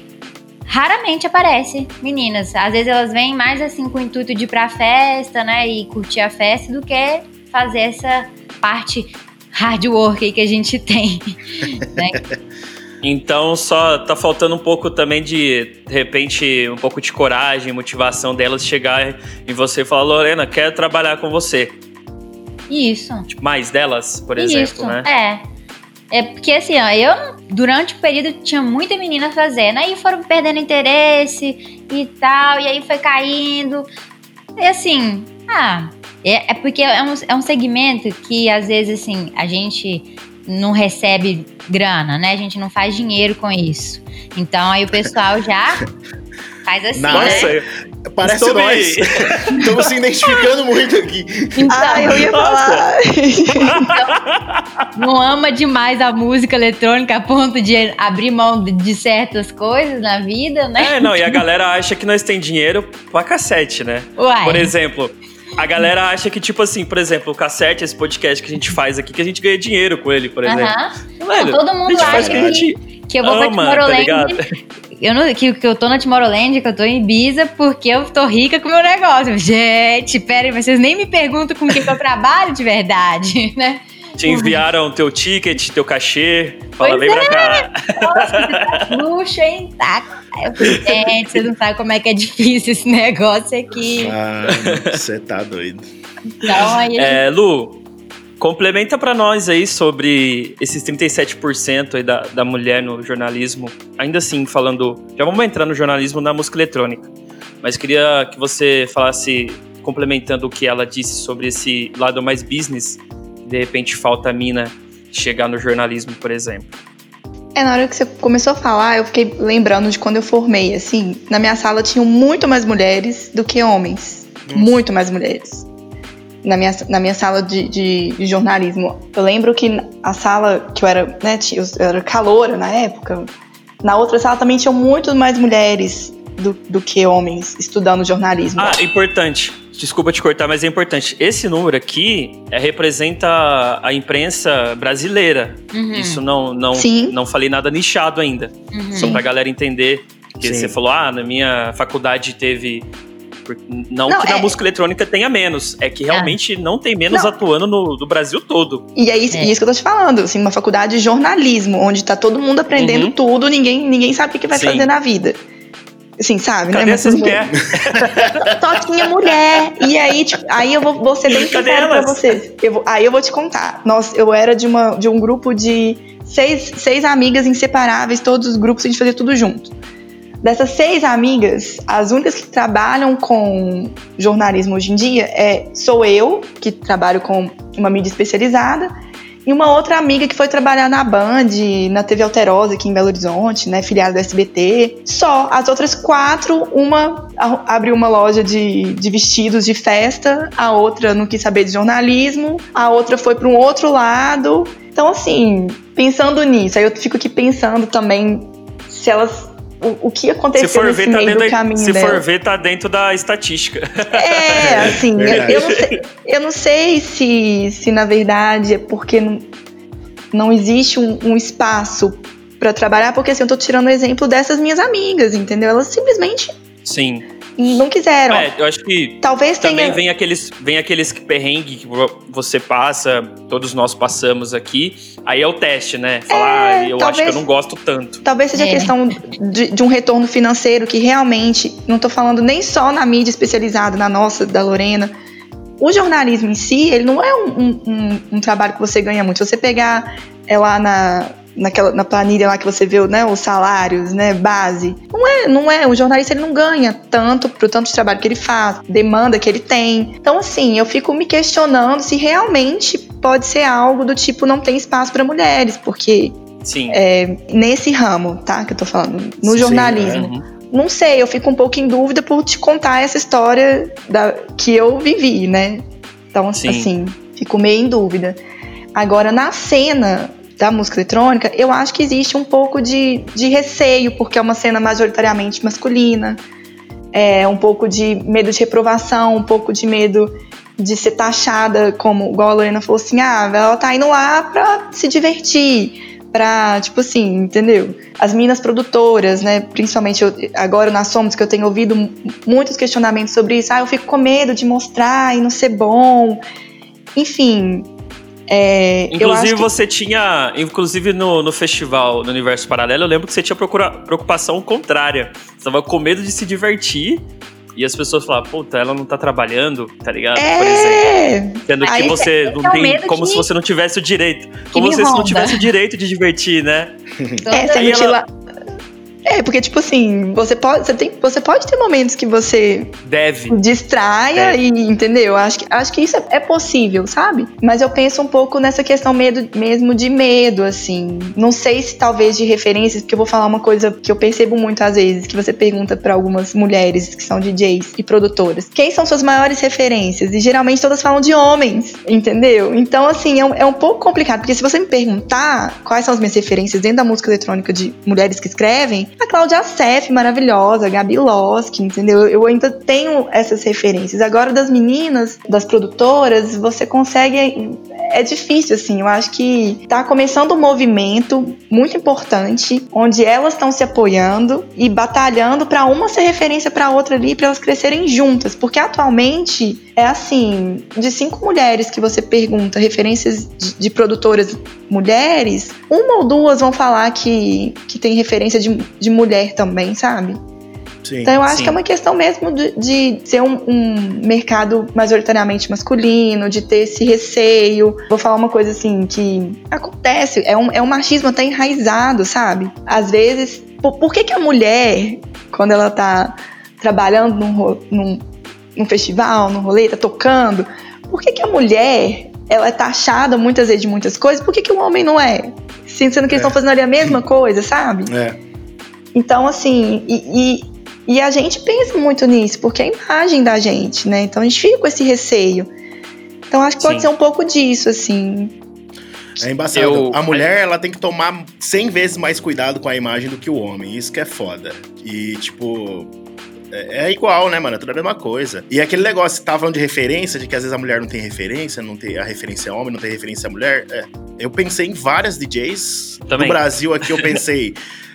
raramente aparece meninas. Às vezes elas vêm mais assim com o intuito de ir pra festa, né? E curtir a festa do que fazer essa parte hard work aí que a gente tem. [LAUGHS] né? Então só tá faltando um pouco também de, de repente, um pouco de coragem, motivação delas chegar em você e falar, Lorena, quero trabalhar com você. Isso. Tipo, mais delas, por Isso, exemplo, né? É. É porque assim, ó, eu durante o período tinha muita menina fazendo, aí foram perdendo interesse e tal, e aí foi caindo. E assim, ah, é, é porque é um, é um segmento que às vezes assim, a gente não recebe grana, né? A gente não faz dinheiro com isso. Então aí o pessoal já [LAUGHS] faz assim, Nossa, né? Parece Estou nós. bem. [LAUGHS] Estamos se identificando muito aqui. Então, Ah, eu ia falar. não ama demais a música eletrônica a ponto de abrir mão de- de certas coisas na vida, né? É, não, e a galera acha que nós tem dinheiro pra cassete, né? Uai. Por exemplo, a galera acha que, tipo assim, por exemplo, o cassete, esse podcast que a gente faz aqui, que a gente ganha dinheiro com ele, por exemplo. Aham. Velho, Não, todo mundo acha que Que eu vou pra ama, tá Tomorrowland. ligado? eu não, que, que eu tô na Tomorrowland, que eu tô em Ibiza, porque eu tô rica com o meu negócio. Gente, pera aí, vocês nem me perguntam com o que, que eu trabalho de verdade, [LAUGHS] né? Te enviaram teu ticket, teu cachê. Fala, Pois vem pra cá. [LAUGHS] Luxo, hein? Tá. Gente, você não sabe como é que é difícil esse negócio aqui. Ah, você tá doido. Então aí. É, Lu, complementa pra nós aí sobre esses 37% aí da, da mulher no jornalismo. Ainda assim, falando. Já vamos entrar no jornalismo na música eletrônica. Mas queria que você falasse, complementando o que ela disse sobre esse lado mais business, de repente falta a mina chegar no jornalismo, por exemplo. É, na hora que você começou a falar, eu fiquei lembrando de quando eu formei, assim, na minha sala tinham muito mais mulheres do que homens. Muito mais mulheres. Na minha, na minha sala de, de, de jornalismo. Eu lembro que a sala que eu era, né, eu era caloura na época, na outra sala também tinham muito mais mulheres do, do que homens estudando jornalismo. Ah, importante. Desculpa te cortar, mas é importante. Esse número aqui é, representa a imprensa brasileira. Uhum, Isso não, não, Sim. não falei nada nichado ainda. uhum. Só pra galera entender. Que Sim. você falou, ah, na minha faculdade teve. Não, Não, que na é- música eletrônica tenha menos. É que realmente não tem menos Não. atuando no, do Brasil todo. E é isso, É. isso que eu tô te falando, assim, uma faculdade de jornalismo, onde tá todo mundo aprendendo Uhum. tudo, ninguém, ninguém sabe o que, que vai Sim. fazer na vida. Assim, sabe, Cadê né? Essas mulheres? [LAUGHS] Só tinha mulher. E aí, tipo, aí eu vou, vou ser bem sincero pra vocês. Eu vou- aí eu vou te contar. Nós, eu era de, uma, de um grupo de seis, seis amigas inseparáveis, todos os grupos, a gente fazia tudo junto. Dessas seis amigas, as únicas que trabalham com jornalismo hoje em dia é sou eu, que trabalho com uma mídia especializada, e uma outra amiga que foi trabalhar na Band, na TV Alterosa aqui em Belo Horizonte, né, filiada do SBT. Só as outras quatro, uma abriu uma loja de, de vestidos de festa, a outra não quis saber de jornalismo, a outra foi para um outro lado. Então, assim, pensando nisso, aí eu fico aqui pensando também se elas. O, o que Se aconteceu for, nesse ver, tá meio dentro do da, caminho se dela. for ver, tá dentro da estatística. É, [LAUGHS] assim, eu, eu não sei, eu não sei se, se na verdade é porque não, não existe um, um espaço pra trabalhar, porque assim, eu tô tirando o exemplo dessas minhas amigas, entendeu? Elas simplesmente Sim. Não quiseram. É, eu acho que Talvez Também tenha. vem aqueles, vem aqueles perrengue que vo- você passa, todos nós passamos aqui. Aí é o teste, né? Falar, ah, eu acho que talvez- eu não gosto tanto. Talvez seja É. questão de, de um retorno financeiro que realmente, não tô falando nem só na mídia especializada, na nossa, da Lorena. O jornalismo em si, ele não é um, um- um- um trabalho que você ganha muito. Se você pegar é lá na, naquela, na planilha lá que você vê né, os salários, né, base, não é, não é. O jornalista ele não ganha tanto pro tanto de trabalho que ele faz, demanda que ele tem. Então, assim, eu fico me questionando se realmente pode ser algo do tipo não tem espaço para mulheres, porque Sim. é, nesse ramo, tá? Que eu tô falando, no Sim, jornalismo. Uhum. Não sei, eu fico um pouco em dúvida por te contar essa história da, que eu vivi, né? Então, Sim. assim, fico meio em dúvida. Agora, na cena da música eletrônica, eu acho que existe um pouco de, de receio, porque é uma cena majoritariamente masculina, é um pouco de medo de reprovação, um pouco de medo de ser taxada, como igual a Lorena falou assim, ah, ela tá indo lá pra se divertir, pra, tipo assim, entendeu? As minas produtoras, né, principalmente eu- agora na Somos, que eu tenho ouvido muitos questionamentos sobre isso, ah, eu fico com medo de mostrar e não ser bom, enfim... é, Inclusive, que- você tinha. Inclusive, no, no festival no Universo Paralelo, eu lembro que você tinha procura, preocupação contrária. Você tava com medo de se divertir. E as pessoas falavam, puta, ela não tá trabalhando, tá ligado? Por exemplo. É, Sendo que Aí você esse não é tem. Como que- se você não tivesse o direito. Como se você não tivesse o direito de divertir, né? É, [LAUGHS] você Aí não ela- É, porque, tipo assim, você pode, você, tem, você pode ter momentos que você Deve. distraia É. e, entendeu? Acho que, acho que isso é, é possível, sabe? Mas eu penso um pouco nessa questão medo, mesmo de medo, assim. Não sei se talvez de referências, porque eu vou falar uma coisa que eu percebo muito às vezes, que você pergunta pra algumas mulheres que são DJs e produtoras. Quem são suas maiores referências? E geralmente todas falam de homens, entendeu? Então, assim, é um, é um pouco complicado, porque se você me perguntar quais são as minhas referências dentro da música eletrônica de mulheres que escrevem, a Cláudia Sef, maravilhosa, a Gabi Loski, entendeu? Eu ainda tenho essas referências. Agora, das meninas, das produtoras, você consegue. é difícil, assim. Eu acho que tá começando um movimento muito importante, onde elas estão se apoiando e batalhando para uma ser referência para outra ali, para elas crescerem juntas. Porque atualmente é assim: de cinco mulheres que você pergunta referências de, produtoras mulheres, uma ou duas vão falar que, que tem referência de, de mulher também, sabe? Sim. Então eu acho Sim. que é uma questão mesmo de, de ser um, um mercado majoritariamente masculino, de ter esse receio. Vou falar uma coisa assim que acontece, é um, é um machismo até enraizado, sabe? Às vezes, por, por que, que a mulher, quando ela tá trabalhando num, num, num festival, num rolê, tá tocando, por que, que a mulher ela é taxada muitas vezes de muitas coisas, por que, que o homem não é? Sendo que eles É. estão fazendo ali a mesma coisa, sabe? É. Então, assim, e, e, e a gente pensa muito nisso, porque é a imagem da gente, né? Então a gente fica com esse receio. Então acho que pode Sim. ser um pouco disso, assim. É embaçado. Eu- A mulher, ela tem que tomar 100 vezes mais cuidado com a imagem do que o homem. Isso que é foda. E, tipo. É é igual, né, mano? É tudo a mesma coisa. E aquele negócio, você tava falando de referência, de que às vezes a mulher não tem referência, não tem a referência é homem, não tem referência mulher. É. Eu pensei em várias DJs. Também. No Brasil aqui eu pensei.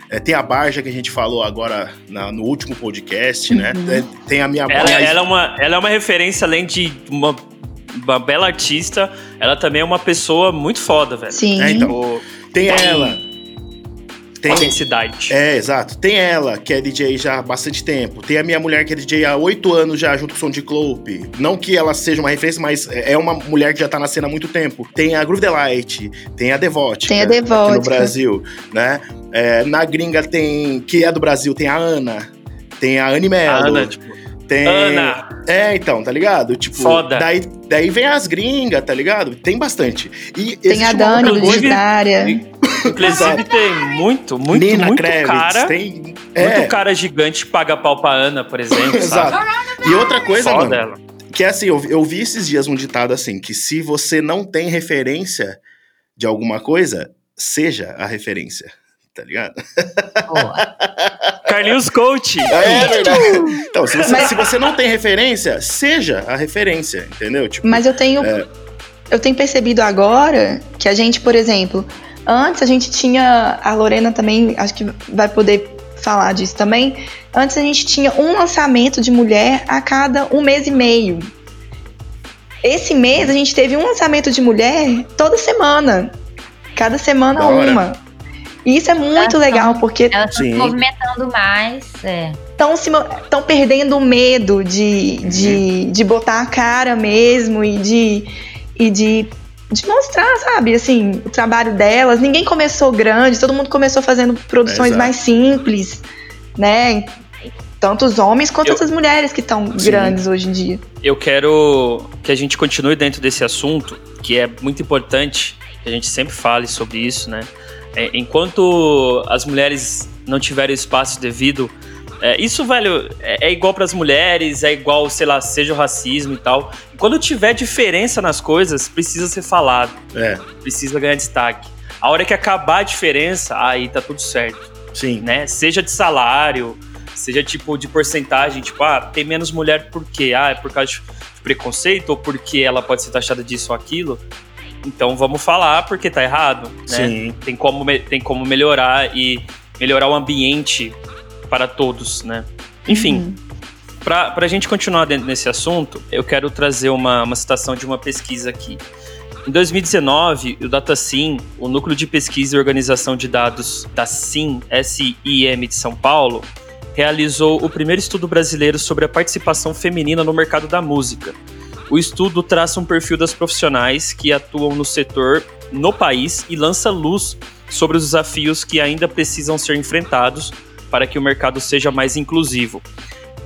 é, tem a Barja que a gente falou agora na- no último podcast, né? Uhum. É, Tem a minha Ela, ela é uma, ela é uma referência, além de uma, uma bela artista, ela também é uma pessoa muito foda, velho. Sim. É, então. Tem tem ela. Tem, intensidade. É, exato. Tem ela, que é DJ já há bastante tempo. Tem a minha mulher, que é DJ há oito anos já, junto com o Som de Clope. Não que ela seja uma referência, mas é uma mulher que já tá na cena há muito tempo. Tem a Groove Delight, tem a Devote. Tem a Aqui no Devótica. Brasil, né? É, na gringa tem, que é do Brasil, tem a Ana. Tem a Anne A Mello. Ana, tipo, tem... Ana, É, então, tá ligado? Tipo, Foda. Daí, daí vem as gringas, tá ligado? Tem bastante. E Tem a Dani coisa- Digitária. Inclusive tem muito, muito, Nina muito Kravitz, cara. tem... É, Muito cara gigante que paga pau pra Ana, por exemplo, [LAUGHS] exato. sabe? E outra coisa, Foda mano, ela. que é assim, eu, eu vi esses dias um ditado assim, que se você não tem referência de alguma coisa, seja a referência, [LAUGHS] tá ligado? Boa. [LAUGHS] Carlinhos Coach. É verdade. Então, se você, Mas- se você não tem referência, seja a referência, entendeu? Tipo, Mas eu tenho. É. Eu tenho percebido agora que a gente, por exemplo, antes a gente tinha. A Lorena também, acho que vai poder falar disso também. Antes a gente tinha um lançamento de mulher a cada um mês e meio. Esse mês a gente teve um lançamento de mulher toda semana. Cada semana Da hora. uma. E isso é muito Elas legal, tão- porque Elas estão se movimentando mais. É. estão perdendo o medo de, de, de botar a cara mesmo e de, e de, de mostrar, sabe, assim, o trabalho delas. Ninguém começou grande, todo mundo começou fazendo produções Exato. mais simples, né? Tanto os homens quanto Eu- as mulheres que estão grandes hoje em dia. Eu quero que a gente continue dentro desse assunto, que é muito importante que a gente sempre fale sobre isso, né? É, enquanto as mulheres não tiverem espaço devido, é, isso, velho, é, é igual para as mulheres, é igual, sei lá, seja o racismo e tal. Quando tiver diferença nas coisas, precisa ser falado, é, precisa ganhar destaque. A hora que acabar a diferença, aí tá tudo certo sim. né? Seja de salário, seja tipo de porcentagem, tipo, ah, tem menos mulher por quê? Ah, é por causa de preconceito ou porque ela pode ser taxada disso ou aquilo? Então vamos falar porque tá errado, né? Sim. Tem como, tem como melhorar e melhorar o ambiente para todos, né? Enfim, Uhum. Pra pra gente continuar dentro desse assunto, eu quero trazer uma, uma citação de uma pesquisa aqui. Em 2019, o DataSim, o Núcleo de Pesquisa e Organização de Dados da SIM, SIM de São Paulo, realizou o primeiro estudo brasileiro sobre a participação feminina no mercado da música. O estudo traça um perfil das profissionais que atuam no setor no país e lança luz sobre os desafios que ainda precisam ser enfrentados para que o mercado seja mais inclusivo.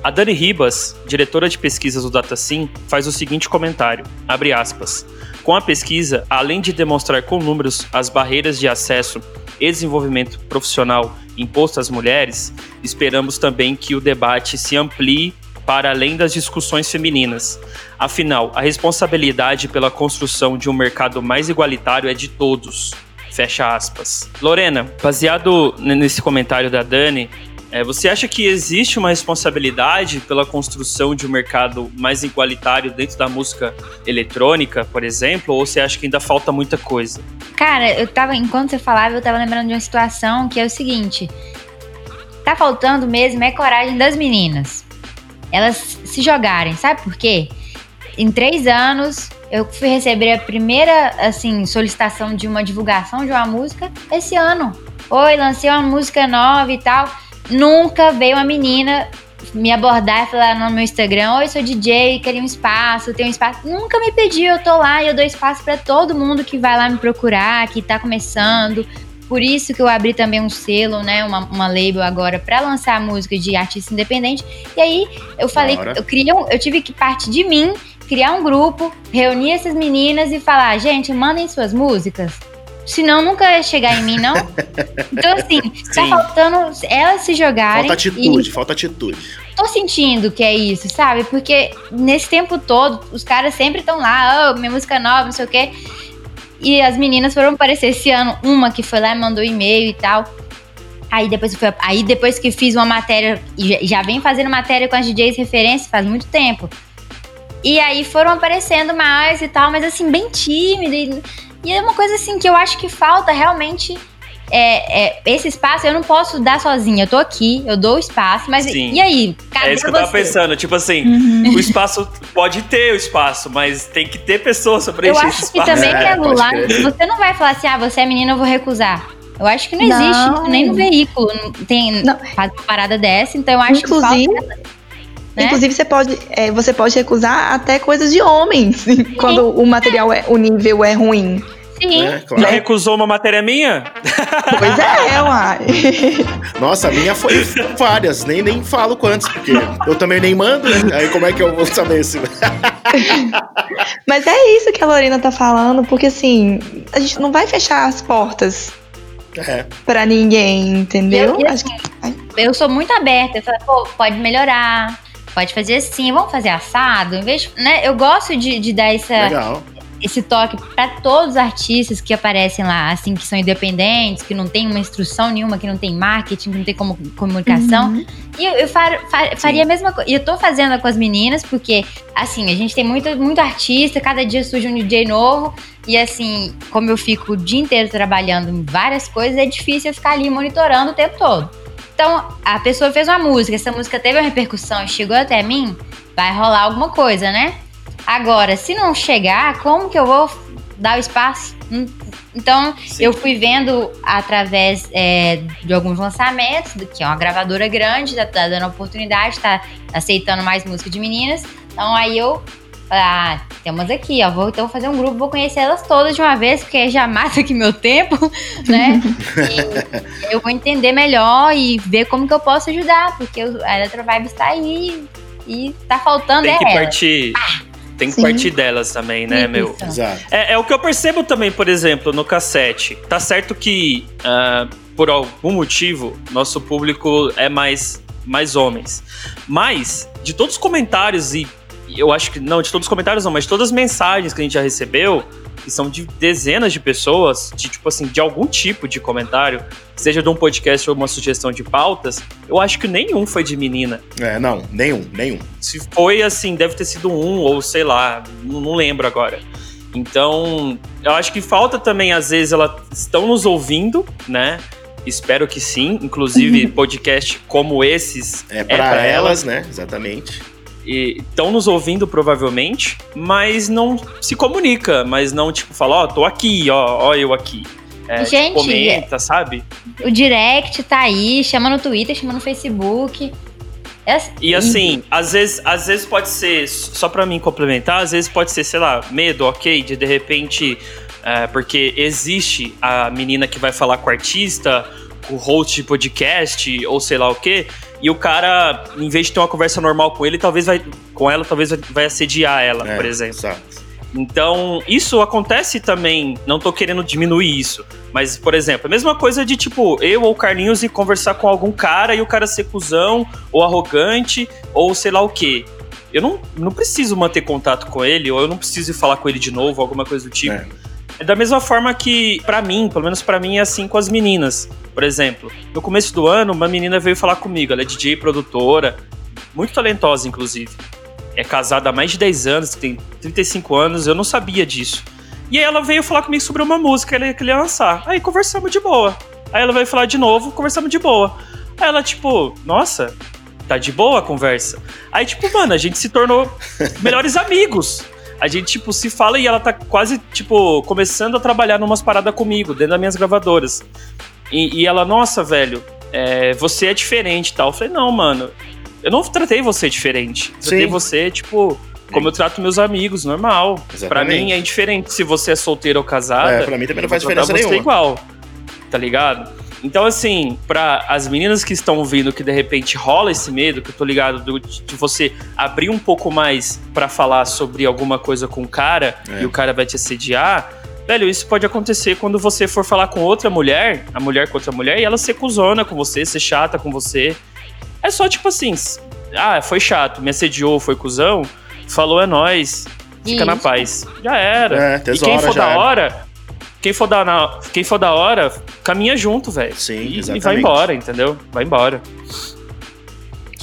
A Dani Ribas, diretora de pesquisas do DataSim, faz o seguinte comentário, abre aspas. Com a pesquisa, além de demonstrar com números as barreiras de acesso e desenvolvimento profissional imposto às mulheres, esperamos também que o debate se amplie para além das discussões femininas. Afinal, a responsabilidade pela construção de um mercado mais igualitário é de todos. Fecha aspas. Lorena, baseado nesse comentário da Dani, É, você acha que existe uma responsabilidade pela construção de um mercado mais igualitário dentro da música eletrônica, por exemplo, ou você acha que ainda falta muita coisa? Cara, eu tava, enquanto você falava, eu tava lembrando de uma situação que é o seguinte: tá faltando mesmo é coragem das meninas. Elas se jogarem, sabe por quê? Em três anos, eu fui receber a primeira, assim, solicitação de uma divulgação de uma música esse ano. Oi, lancei uma música nova e tal. Nunca veio uma menina me abordar e falar no meu Instagram: Oi, sou DJ, queria um espaço, tem um espaço. Nunca me pediu, eu tô lá e eu dou espaço para todo mundo que vai lá me procurar, que tá começando. Por isso que eu abri também um selo, né, uma, uma label agora para lançar música de artista independente. E aí eu falei, eu queria, eu tive que partir de mim, criar um grupo, reunir essas meninas e falar, gente, mandem suas músicas. Senão nunca ia chegar em mim, não. [LAUGHS] Então, assim, tá Sim. faltando elas se jogarem. Falta atitude, falta atitude. tô sentindo que é isso, sabe? Porque nesse tempo todo, os caras sempre estão lá, oh, minha música nova, não sei o quê. E as meninas foram aparecer esse ano, uma que foi lá e mandou e-mail e tal. Aí depois, foi, aí depois que fiz uma matéria, já- já vem fazendo matéria com as DJs referência faz muito tempo. E aí foram aparecendo mais e tal, mas assim, bem tímida. E, e é uma coisa assim que eu acho que falta realmente. É, é, esse espaço eu não posso dar sozinha. Eu tô aqui, eu dou o espaço, mas Sim. e aí? Cadê é isso que eu tava você? pensando. Tipo assim, Uhum. o espaço pode ter o espaço, mas tem que ter pessoas pra preencher Eu esse acho que espaço. também, É, Lula, você não vai falar assim, ah, você é menina, eu vou recusar. Eu acho que não Não. existe nem no veículo. Tem Não. faz uma parada dessa, então eu acho Inclusive- que falta, né? Inclusive, você pode, é, você pode recusar até coisas de homens, [LAUGHS] quando o material, é, o nível é ruim. Sim. É, Já claro. recusou uma matéria minha? Pois é, [LAUGHS] uai. [LAUGHS] Nossa, a minha foi várias, nem, nem falo quantos, porque eu também nem mando, né? Aí como é que eu vou saber se. Mas é isso que a Lorena tá falando, porque assim, a gente não vai fechar as portas É. pra ninguém, entendeu? Eu- eu- Acho que- Eu sou muito aberta. Eu falo, pô, pode melhorar. Pode fazer assim, vamos fazer assado. Em vez, né? Eu gosto de, de dar essa, Legal. esse toque pra todos os artistas que aparecem lá, assim, que são independentes, que não tem uma instrução nenhuma, que não tem marketing, que não tem como, comunicação. Uhum. E eu, eu fa- fa- faria a mesma coisa. E eu tô fazendo com as meninas, porque, assim, a gente tem muito, muito artista, cada dia surge um DJ novo. E, assim, como eu fico o dia inteiro trabalhando em várias coisas, é difícil eu ficar ali monitorando o tempo todo. Então, a pessoa fez uma música, essa música teve uma repercussão e chegou até mim, vai rolar alguma coisa, né? Agora, se não chegar, como que eu vou dar o espaço? Hum, Então, Sim. eu fui vendo através é, de alguns lançamentos, do- que é uma gravadora grande, tá, tá dando oportunidade, tá aceitando mais música de meninas. Então, aí eu falei, ah, temos aqui, ó, vou então fazer um grupo, vou conhecer elas todas de uma vez, porque já [LAUGHS] mata aqui meu tempo, né? E eu vou entender melhor e ver como que eu posso ajudar, porque a Eletrovibe está aí e tá faltando Tem é que ela. partir. Tem que Sim. partir delas também, né, Isso. meu? Exato. É, é o que eu percebo também, por exemplo, no cassete. Tá certo que, ah, por algum motivo, nosso público é mais, mais homens. Mas, de todos os comentários, e eu acho que. Não, de todos os comentários não, mas de todas as mensagens que a gente já recebeu, que são de dezenas de pessoas, de tipo assim, de algum tipo de comentário, seja de um podcast ou uma sugestão de pautas, eu acho que nenhum foi de menina. É, não, nenhum, nenhum. Se foi assim, deve ter sido um, ou sei lá, não, não lembro agora. Então, eu acho que falta também, às vezes, elas estão nos ouvindo, né? Espero que sim. Inclusive, [LAUGHS] podcast como esses É pra, pra elas, né? Exatamente. Estão nos ouvindo provavelmente, mas não se comunica, mas não tipo fala, ó, tô aqui, ó, ó eu aqui. É, Gente, tipo, comenta, sabe? O direct tá aí, chama no Twitter, chama no Facebook. É assim- E assim, às vezes, às vezes pode ser, só pra mim complementar, às vezes pode ser, sei lá, medo, ok, de de repente, é, porque existe a menina que vai falar com o artista, com o host de podcast, ou sei lá o quê, e o cara, em vez de ter uma conversa normal com ele, talvez vai, com ela, talvez vai- assediar ela, É, por exemplo. Exato. Então, isso acontece também, não tô querendo diminuir isso, mas, por exemplo, a mesma coisa de, tipo, eu ou o Carlinhos ir conversar com algum cara e o cara ser cuzão, ou arrogante, ou sei lá o quê. Eu não, não preciso manter contato com ele, ou eu não preciso ir falar com ele de novo, alguma coisa do tipo. É. da mesma forma que, pra mim, pelo menos pra mim, é assim com as meninas. Por exemplo, no começo do ano, uma menina veio falar comigo. Ela é DJ, produtora, muito talentosa, inclusive. É casada há mais de 10 anos, tem 35 anos, eu não sabia disso. E aí ela veio falar comigo sobre uma música que ela queria lançar. Aí conversamos de boa. Aí ela veio falar de novo, conversamos de boa. Aí ela, tipo, nossa, tá de boa a conversa. Aí, tipo, mano, a gente se tornou melhores [LAUGHS] amigos. A gente, tipo, se fala e ela tá quase, tipo, começando a trabalhar numas paradas comigo, dentro das minhas gravadoras. E, e ela, nossa, velho, é, você é diferente e tal. Eu falei, não, mano, eu não tratei você diferente. Eu tratei Sim. você, tipo, como eu trato meus amigos, normal. Pra Exatamente. mim é indiferente se você é solteiro ou casada. É, pra mim também não faz diferença você nenhuma. igual. Tá ligado? Então, assim, pra as meninas que estão ouvindo que de repente rola esse medo, que eu tô ligado do- de você abrir um pouco mais pra falar sobre alguma coisa com o cara É. e o cara vai te assediar, velho, isso pode acontecer quando você for falar com outra mulher, a mulher com outra mulher, e ela ser cuzona com você, ser chata com você. É só tipo assim, ah, foi chato, me assediou, foi cuzão, falou é nóis, fica na Isso. paz. Já era. É, e quem for já da era. hora, quem for da, na- quem for da hora, caminha junto, velho. Sim, E- e, exatamente. vai embora, entendeu? Vai embora.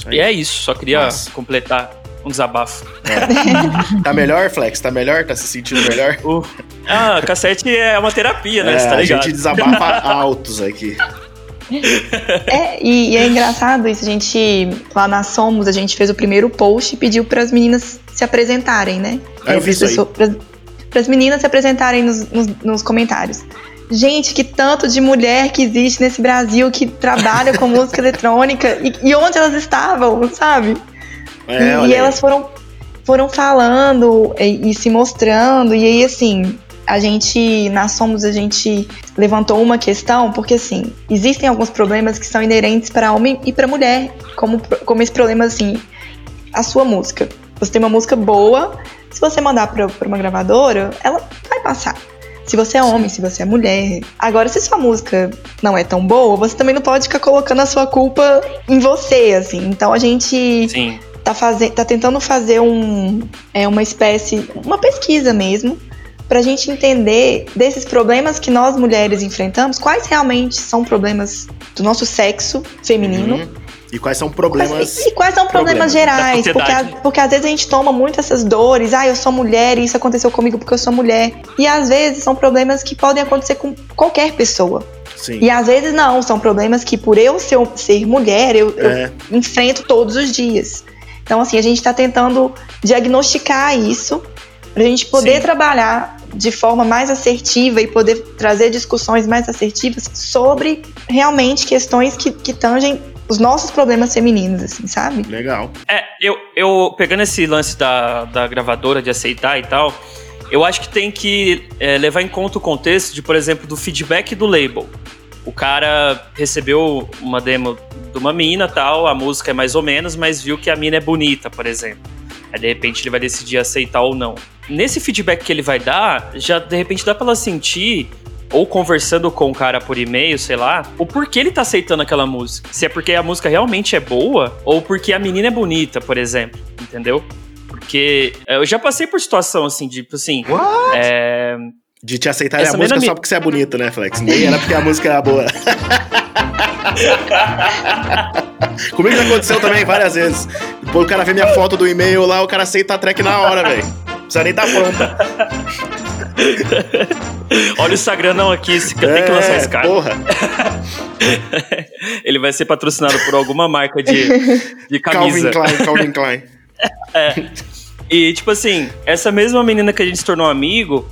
E é isso, só queria Massa. completar um desabafo. Tá melhor, Flex? Tá melhor? Tá se sentindo melhor? [LAUGHS] Uh, ah, cassete é uma terapia, né? É, tá a ligado? gente desabafa [LAUGHS] altos aqui. É, e, e é engraçado isso. A gente, lá na Somos, a gente fez o primeiro post e pediu para as meninas se apresentarem, né? Ah, eu vi isso aí. Para as meninas se apresentarem nos, nos, nos comentários. Gente, que tanto de mulher que existe nesse Brasil que trabalha com [LAUGHS] música eletrônica e, e onde elas estavam, sabe? É, e, e elas foram, foram falando e, e se mostrando. E aí, assim, a gente, na Somos, a gente levantou uma questão, porque, assim, existem alguns problemas que são inerentes para homem e para mulher, como, como esse problema, assim, a sua música. Você tem uma música boa, se você mandar para uma gravadora, ela vai passar. Se você é homem, se você é mulher. Agora, se sua música não é tão boa, você também não pode ficar colocando a sua culpa em você, assim. Então a gente Sim. tá, faze- tá tentando fazer um, é, uma espécie, uma pesquisa mesmo, pra gente entender desses problemas que nós mulheres enfrentamos, quais realmente são problemas do nosso sexo feminino. Uhum. E quais são problemas. e quais são problemas, problemas gerais? Porque, a- porque às vezes a gente toma muito essas dores. Ah, eu sou mulher e isso aconteceu comigo porque eu sou mulher. E às vezes são problemas que podem acontecer com qualquer pessoa. Sim. E às vezes não, são problemas que por eu ser, ser mulher, eu, eu É, enfrento todos os dias. Então, assim, a gente está tentando diagnosticar isso para a gente poder Sim. trabalhar de forma mais assertiva e poder trazer discussões mais assertivas sobre realmente questões que, que tangem os nossos problemas femininos, assim, sabe? legal. É, eu, eu pegando esse lance da, da gravadora de aceitar e tal, eu acho que tem que é, levar em conta o contexto de, por exemplo, do feedback do label. O cara recebeu uma demo de uma mina tal, a música é mais ou menos, mas viu que a mina é bonita, por exemplo. Aí de repente ele vai decidir aceitar ou não. Nesse feedback que ele vai dar, já de repente dá pra ela sentir, ou conversando com o cara por e-mail, sei lá, o porquê ele tá aceitando aquela música. Se é porque a música realmente é boa, ou porque a menina é bonita, por exemplo. Entendeu? Porque é, eu já passei por situação assim, de, tipo assim. É, De te aceitarem Essa a música mesma só porque você é bonito, né, Flex? Nem era porque a música era boa. [LAUGHS] Comigo já aconteceu também várias vezes. Depois o cara vê minha foto do e-mail lá, o cara aceita a track na hora, velho. Não precisa nem tá pronta. [LAUGHS] olha o Instagram não aqui, esse, tem que lançar esse cara. É, porra. [LAUGHS] Ele vai ser patrocinado por alguma marca de, de [LAUGHS] camisa. Calvin Klein, Calvin Klein. E, tipo assim, essa mesma menina que a gente se tornou amigo,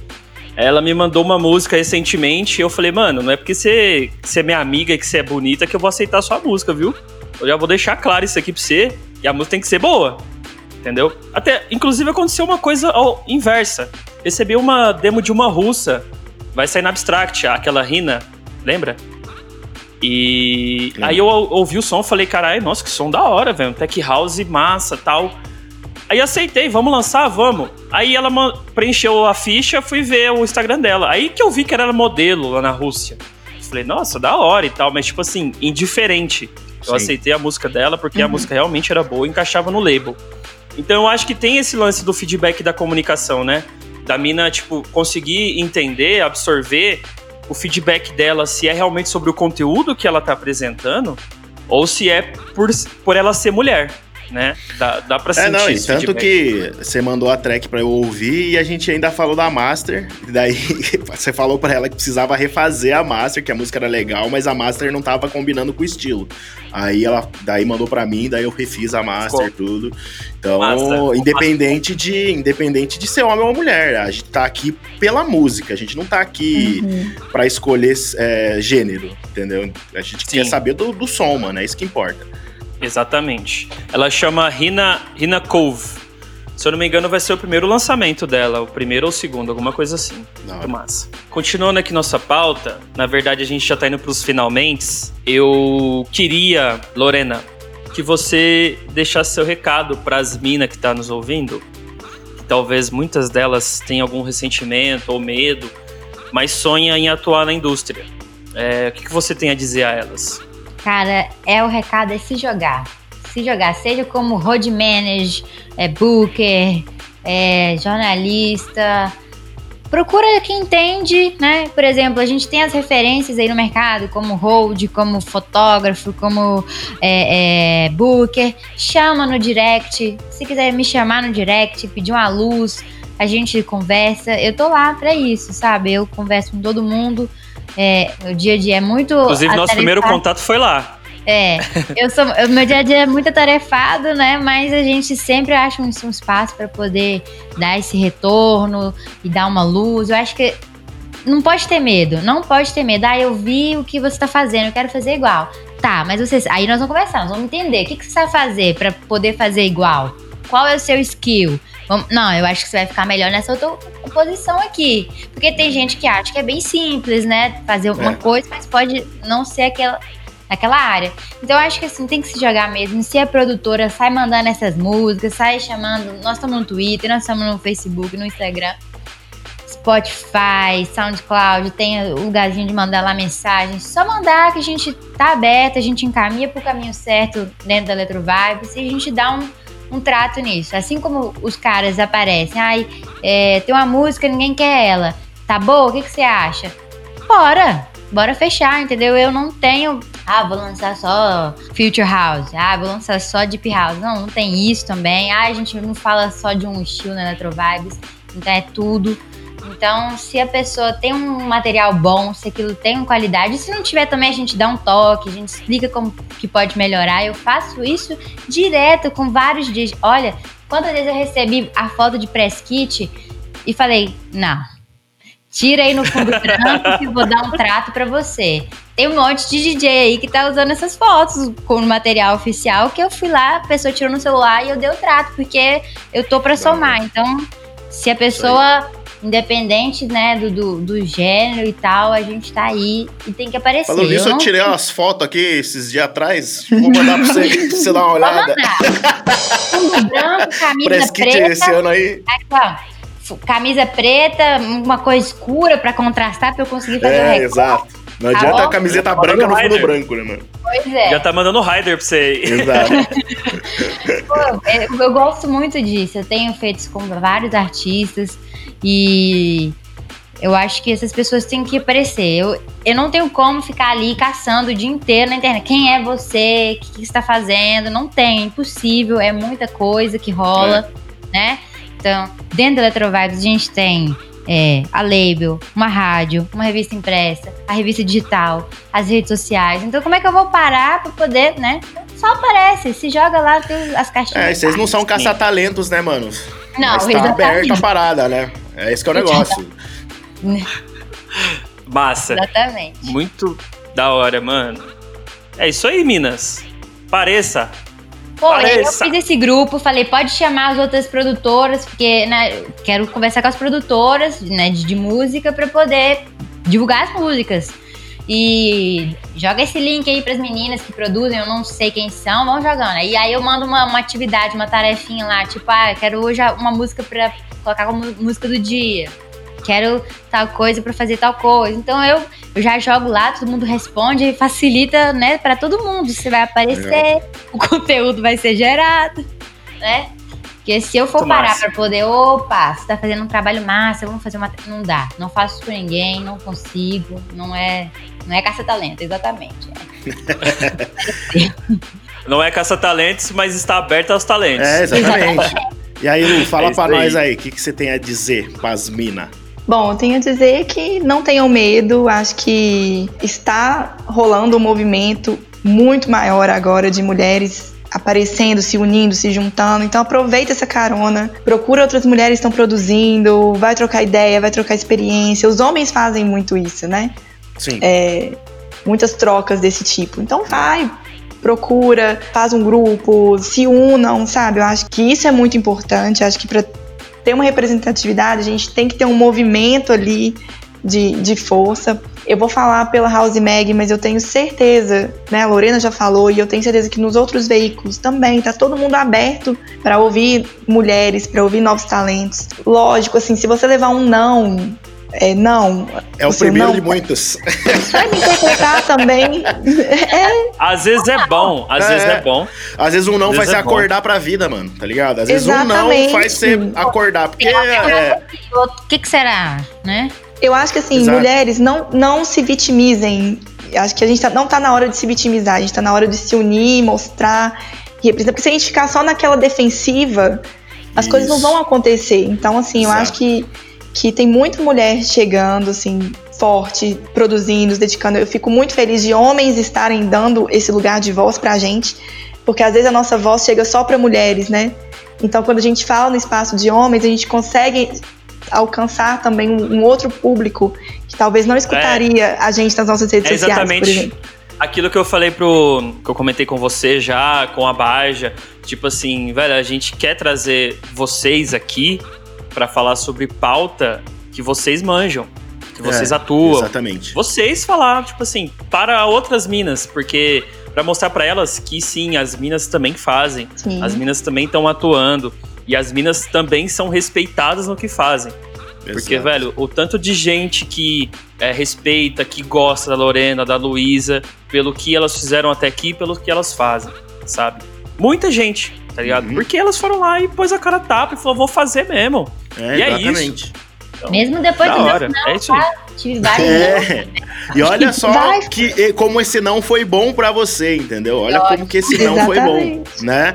ela me mandou uma música recentemente e eu falei, mano, não é porque você, você é minha amiga e que você é bonita que eu vou aceitar a sua música, viu? Eu já vou deixar claro isso aqui pra você e a música tem que ser boa. Entendeu? Até, inclusive, aconteceu uma coisa ao inversa. Recebi uma demo de uma russa. Vai sair na Abstract, aquela Rina, lembra? E Lembro. aí eu ou- ouvi o som falei, caralho, nossa, que som da hora, velho. Tech house massa tal. Aí aceitei, vamos lançar, vamos. Aí ela preencheu a ficha, fui ver o Instagram dela. Aí que eu vi que ela era modelo lá na Rússia. Falei, nossa, da hora e tal, mas tipo assim, indiferente. Eu Sim. aceitei a música dela porque a música realmente era boa e encaixava no label. Então eu acho que tem esse lance do feedback da comunicação, né? Da mina, tipo, conseguir entender, absorver o feedback dela se é realmente sobre o conteúdo que ela tá apresentando ou se é por, por ela ser mulher né? Dá, dá pra sentir É, não, e esse tanto feedback. que você mandou a track pra eu ouvir e a gente ainda falou da Master. E daí [LAUGHS] você falou pra ela que precisava refazer a Master, que a música era legal, mas a Master não tava combinando com o estilo. Aí ela daí mandou pra mim, daí eu refiz a Master e tudo. Então, Massa. independente de independente de ser homem ou mulher, a gente tá aqui pela música, a gente não tá aqui pra escolher é, gênero, entendeu? A gente Sim. quer saber do, do som, mano, é isso que importa. Exatamente. Ela chama Rina, Rina Cove. Se eu não me engano, vai ser o primeiro lançamento dela, o primeiro ou o segundo, alguma coisa assim. Muito massa. Continuando aqui nossa pauta, na verdade a gente já tá indo pros finalmente. Eu queria, Lorena, que você deixasse seu recado pras minas que tá nos ouvindo. Que talvez muitas delas tenham algum ressentimento ou medo, mas sonha em atuar na indústria. É, o que, que você tem a dizer a elas? Cara, é o recado é se jogar. Se jogar, seja como road manager, é booker, é jornalista. Procura quem entende, né? Por exemplo, a gente tem as referências aí no mercado, como hold, como fotógrafo, como é, é, booker. Chama no direct. Se quiser me chamar no direct, pedir uma luz, a gente conversa. Eu tô lá pra isso, sabe? Eu converso com todo mundo. É, o dia a dia é muito. Inclusive, nosso primeiro contato foi lá. É, eu sou, o meu dia a dia é muito atarefado, né? Mas a gente sempre acha um, um espaço para poder dar esse retorno e dar uma luz. Eu acho que não pode ter medo, não pode ter medo. Ah, eu vi o que você tá fazendo, eu quero fazer igual. Tá, mas vocês, aí nós vamos conversar, nós vamos entender o que, que você vai fazer para poder fazer igual. Qual é o seu skill? Vamos- Não, eu acho que você vai ficar melhor nessa outra posição aqui. Porque tem gente que acha que é bem simples, né? Fazer uma É. coisa, mas pode não ser aquela, naquela área. Então eu acho que assim, tem que se jogar mesmo. Se é produtora, sai mandando essas músicas, sai chamando. Nós estamos no Twitter, nós estamos no Facebook, no Instagram. Spotify, SoundCloud, tem o lugarzinho de mandar lá mensagem. Só mandar que a gente tá aberto, a gente encaminha pro caminho certo dentro da Eletro Vibes e a gente dá um, um trato nisso. Assim como os caras aparecem, ai, é, tem uma música, ninguém quer ela. Tá boa? O que, que você acha? Bora! Bora fechar, entendeu? Eu não tenho. Ah, vou lançar só Future House. Ah, vou lançar só Deep House. Não, não tem isso também. Ah, a gente não fala só de um estilo na Electro Vibes. Então é tudo. Então, se a pessoa tem um material bom, se aquilo tem qualidade, se não tiver também, a gente dá um toque, a gente explica como que pode melhorar. Eu faço isso direto com vários dias. Olha, quantas vezes eu recebi a foto de press kit e falei, não, tira aí no fundo branco que eu vou dar um trato pra você. Tem um monte de DJ aí que tá usando essas fotos com material oficial que eu fui lá, a pessoa tirou no celular e eu dei o trato, porque eu tô pra somar. Então, se a pessoa, independente, né, do, do, do gênero e tal, a gente tá aí e tem que aparecer. Falando nisso, eu não tirei umas fotos aqui esses dias atrás. Vou mandar pra você, [LAUGHS] pra você dar uma olhada. Fundo branco, camisa Press preta. esse ano aí. Aqui, ó. F- Camisa preta, uma cor escura pra contrastar, pra eu conseguir fazer o É, recorte. exato. Não Tá adianta a camiseta Tá branca no fundo branco, né, mano? Pois é. Já tá mandando rider pra você aí. Exato. [LAUGHS] Pô, eu, eu gosto muito disso. Eu tenho feito isso com vários artistas e eu acho que essas pessoas têm que aparecer. Eu, eu não tenho como ficar ali caçando o dia inteiro na internet. Quem é você? O que, que você está fazendo? Não tem, é impossível. É muita coisa que rola, né? Então, dentro da Eletrovibes a gente tem é, a label, uma rádio, uma revista impressa, a revista digital, as redes sociais. Então, como é que eu vou parar para poder, né? Só aparece, se joga lá, tem as caixinhas. É, vocês não são caça-talentos, né, mano? Não, Mas tá aberta a parada, né? É esse que é o negócio. [LAUGHS] Massa. Exatamente. Muito da hora, mano. É isso aí, Minas. Pareça. Pô, eu fiz esse grupo, falei, pode chamar as outras produtoras, porque né, quero conversar com as produtoras né, de, de música pra poder divulgar as músicas. E joga esse link aí pras meninas que produzem, eu não sei quem são, vão jogando. E aí eu mando uma, uma atividade, uma tarefinha lá, tipo, ah, eu quero hoje uma música pra colocar como música do dia. Quero tal coisa pra fazer tal coisa. Então eu, eu já jogo lá, todo mundo responde e facilita, né, pra todo mundo. Você vai aparecer, [LAUGHS] o conteúdo vai ser gerado, né? Porque se eu for Muito parar pra poder, opa, você tá fazendo um trabalho massa, vamos fazer uma. Não dá. Não faço isso com ninguém, não consigo. Não é. Não é caça-talento, exatamente. [LAUGHS] Não é caça-talentos, mas está aberta aos talentos. É, exatamente. E aí, Lu, fala É pra nós aí, o que, que você tem a dizer pras mina? Bom, eu tenho a dizer que não tenham medo, acho que está rolando um movimento muito maior agora de mulheres aparecendo, se unindo, se juntando. Então aproveita essa carona, procura outras mulheres que estão produzindo, vai trocar ideia, vai trocar experiência. Os homens fazem muito isso, né? Sim. É, muitas trocas desse tipo. Então vai, procura, faz um grupo, se unam, sabe? Eu acho que isso é muito importante. Acho que para ter uma representatividade, a gente tem que ter um movimento ali de, de força. Eu vou falar pela House Mag, mas eu tenho certeza, né? A Lorena já falou, e eu tenho certeza que nos outros veículos também tá todo mundo aberto para ouvir mulheres, para ouvir novos talentos. Lógico, assim, se você levar um não, é não. É o seu primeiro não de muitos. [LAUGHS] Vai me interpretar também. [LAUGHS] É, Às vezes é bom, às É. vezes é bom. Às vezes um não faz você é bom. acordar pra vida, mano, tá ligado? Às vezes um não Exatamente. faz você acordar, porque é, O que, que será, né? eu acho que assim, Exato. mulheres não, não se vitimizem. Acho que a gente tá- não tá na hora de se vitimizar, a gente tá na hora de se unir, mostrar, e representar. Porque se a gente ficar só naquela defensiva, as Isso. coisas não vão acontecer. Então, assim, eu Exato. acho que, que tem muita mulher chegando, assim, forte, produzindo, se dedicando. Eu fico muito feliz de homens estarem dando esse lugar de voz pra gente, porque às vezes a nossa voz chega só pra mulheres, né? Então, quando a gente fala no espaço de homens, a gente consegue alcançar também um, outro público que talvez não escutaria a gente nas nossas redes É sociais, por exatamente exemplo. aquilo que eu falei pro. que eu comentei com você já, com a Baja. Tipo assim, velho, a gente quer trazer vocês aqui pra falar sobre pauta que vocês manjam, que vocês É, atuam. Exatamente. Vocês falar, tipo assim, para outras minas, porque. Pra mostrar pra elas que sim, as minas também fazem. Sim. As minas também estão atuando. E as minas também são respeitadas no que fazem. Porque, Exato. velho, o tanto de gente que é, respeita, que gosta da Lorena, da Luísa, pelo que elas fizeram até aqui, pelo que elas fazem, sabe? Muita gente, tá ligado? Uhum. Porque elas foram lá e pôs a cara a tapa e falou, vou fazer mesmo. É, e é exatamente. Então, Mesmo depois da do hora, não, é isso aí. tá? Tive vários não. É. E olha só que como esse não foi bom pra você, entendeu? Olha como que esse não foi bom, [LAUGHS] Exatamente. né?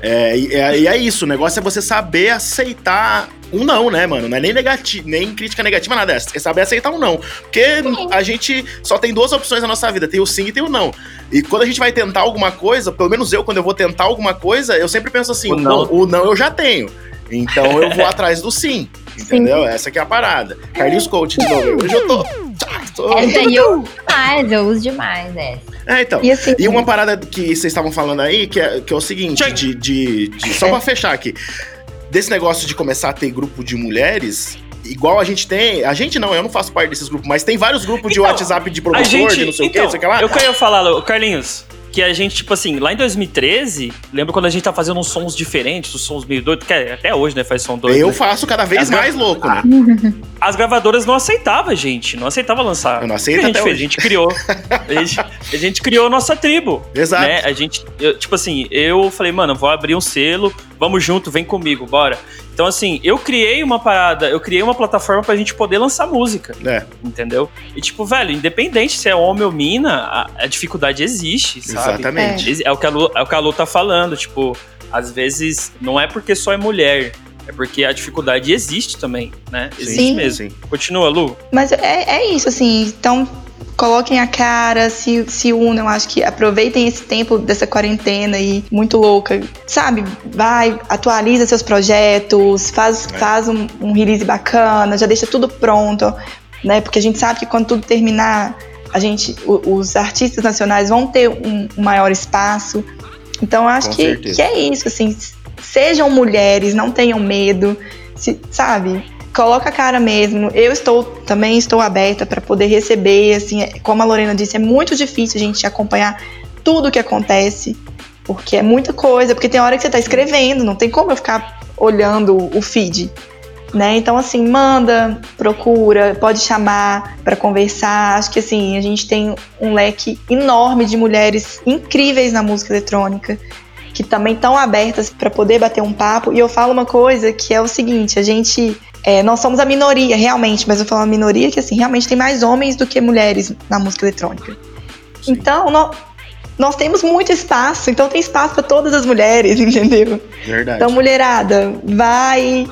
É, e, é, e é isso, o negócio é você saber aceitar um não, né, mano? Não é nem negativo, nem crítica negativa, nada dessa. É saber aceitar um não. Porque a gente só tem duas opções na nossa vida: tem o sim e tem o não. E quando a gente vai tentar alguma coisa, pelo menos eu, quando eu vou tentar alguma coisa, eu sempre penso assim: O não. "Bom, o não eu já tenho. Então eu vou atrás do sim. Entendeu? Essa que é a parada. Carlinhos Coach de novo. Hoje eu tô. tá, tô- Essa aí eu uso demais, eu uso demais essa. É, então. E assim, E uma parada que vocês estavam falando aí, que é, que é o seguinte, de, de, de- Só pra fechar aqui. Desse negócio de começar a ter grupo de mulheres, igual a gente tem. A gente não, eu não faço parte desses grupos, mas tem vários grupos de Então, WhatsApp de produtor, gente, de não sei o então, que, não sei o que lá. eu queria falar, Carlinhos, que a gente, tipo assim, lá em 2013, lembra quando a gente tá fazendo uns sons diferentes, uns sons meio doidos, que é- até hoje, né, faz som doido. Eu né? faço cada vez As mais louco, né? [LAUGHS] As gravadoras não aceitavam a gente, não aceitavam lançar. Eu não O aceito que a gente até fez? hoje. A gente criou. [LAUGHS] a, gente, a gente criou a nossa tribo. Exato. Né? A gente, eu, tipo assim, eu falei, mano, vou abrir um selo, vamos junto, vem comigo, bora. Então, assim, eu criei uma parada, eu criei uma plataforma pra gente poder lançar música, É, entendeu? E, tipo, velho, independente se é homem ou mina, a, a dificuldade existe, sabe? exatamente. Exi- É o, que a Lu, é o que a Lu tá falando, tipo, às vezes não é porque só é mulher, é porque a dificuldade existe também, né? Existe Sim. mesmo. Sim. Continua, Lu. Mas é, é isso, assim. Então, coloquem a cara, se, se unam. Acho que aproveitem esse tempo dessa quarentena aí, muito louca. Sabe? Vai, atualiza seus projetos, faz, É. faz um, um release bacana, já deixa tudo pronto, né? Porque a gente sabe que quando tudo terminar, a gente, os artistas nacionais vão ter um, um maior espaço. Então, acho que, que é isso, assim. Sejam mulheres, não tenham medo, se- sabe? Coloca a cara mesmo. Eu estou também estou aberta para poder receber, assim, é- como a Lorena disse, é muito difícil a gente acompanhar tudo o que acontece, porque é muita coisa, porque tem hora que você tá escrevendo, não tem como eu ficar olhando o feed. Né? Então, assim, manda, procura, pode chamar para conversar. Acho que, assim, a gente tem um leque enorme de mulheres incríveis na música eletrônica que também estão abertas para poder bater um papo. E eu falo uma coisa que é o seguinte: a gente. É, nós somos a minoria, realmente, mas eu falo a minoria que assim, realmente tem mais homens do que mulheres na música eletrônica. Então, nó- nós temos muito espaço, então tem espaço para todas as mulheres, [LAUGHS] entendeu? Verdade. Então, mulherada, vai,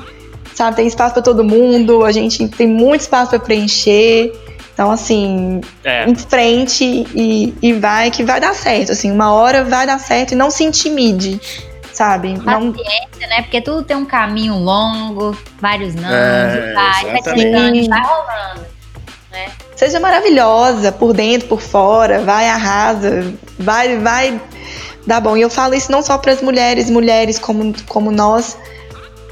sabe, tem espaço para todo mundo, a gente tem muito espaço para preencher. Então, assim, É. em frente e, e vai que vai dar certo, assim, uma hora vai dar certo e não se intimide, sabe? Não, Paciência, né? Porque tudo tem um caminho longo, vários não, É, vai, vai chegando, vai rolando. seja maravilhosa por dentro, por fora, vai, arrasa, vai, vai dar bom. E eu falo isso não só para as mulheres, mulheres como, como nós,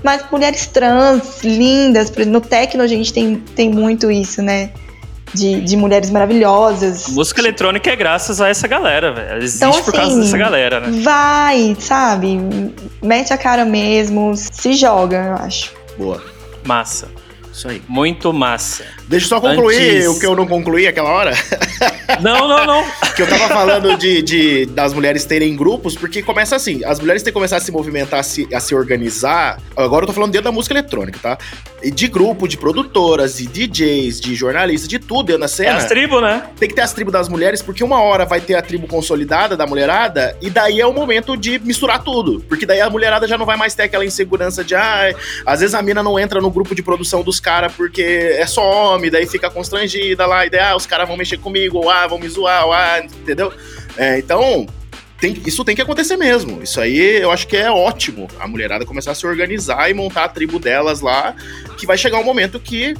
mas mulheres trans, lindas. No techno a gente tem, tem muito isso, né? De, de mulheres maravilhosas. Música eletrônica é graças a essa galera, velho. Ela existe Então, por causa assim, dessa galera, né? Vai, sabe? Mete a cara mesmo, se joga, eu acho. Boa. Massa. Isso aí. Muito massa. Deixa eu só concluir Antes- o que eu não concluí aquela hora. Não, não, não. [LAUGHS] que eu tava falando de, de- das mulheres terem grupos, porque começa assim, as mulheres têm que começar a se movimentar, a se, a se organizar. Agora eu tô falando dentro da música eletrônica, tá? De grupo, de produtoras, de DJs, de jornalistas, de tudo dentro da É cena. as tribos, né? Tem que ter as tribos das mulheres, porque uma hora vai ter a tribo consolidada da mulherada, e daí é o momento de misturar tudo. Porque daí a mulherada já não vai mais ter aquela insegurança de, ah, às vezes a mina não entra no grupo de produção dos caras porque é só homem, daí fica constrangida lá, e daí, ah, os caras vão mexer comigo, ou ah, vão me zoar, ou ah, entendeu? É, então, tem- isso tem que acontecer mesmo. Isso aí eu acho que é ótimo. A mulherada começar a se organizar e montar a tribo delas lá, que vai chegar um momento que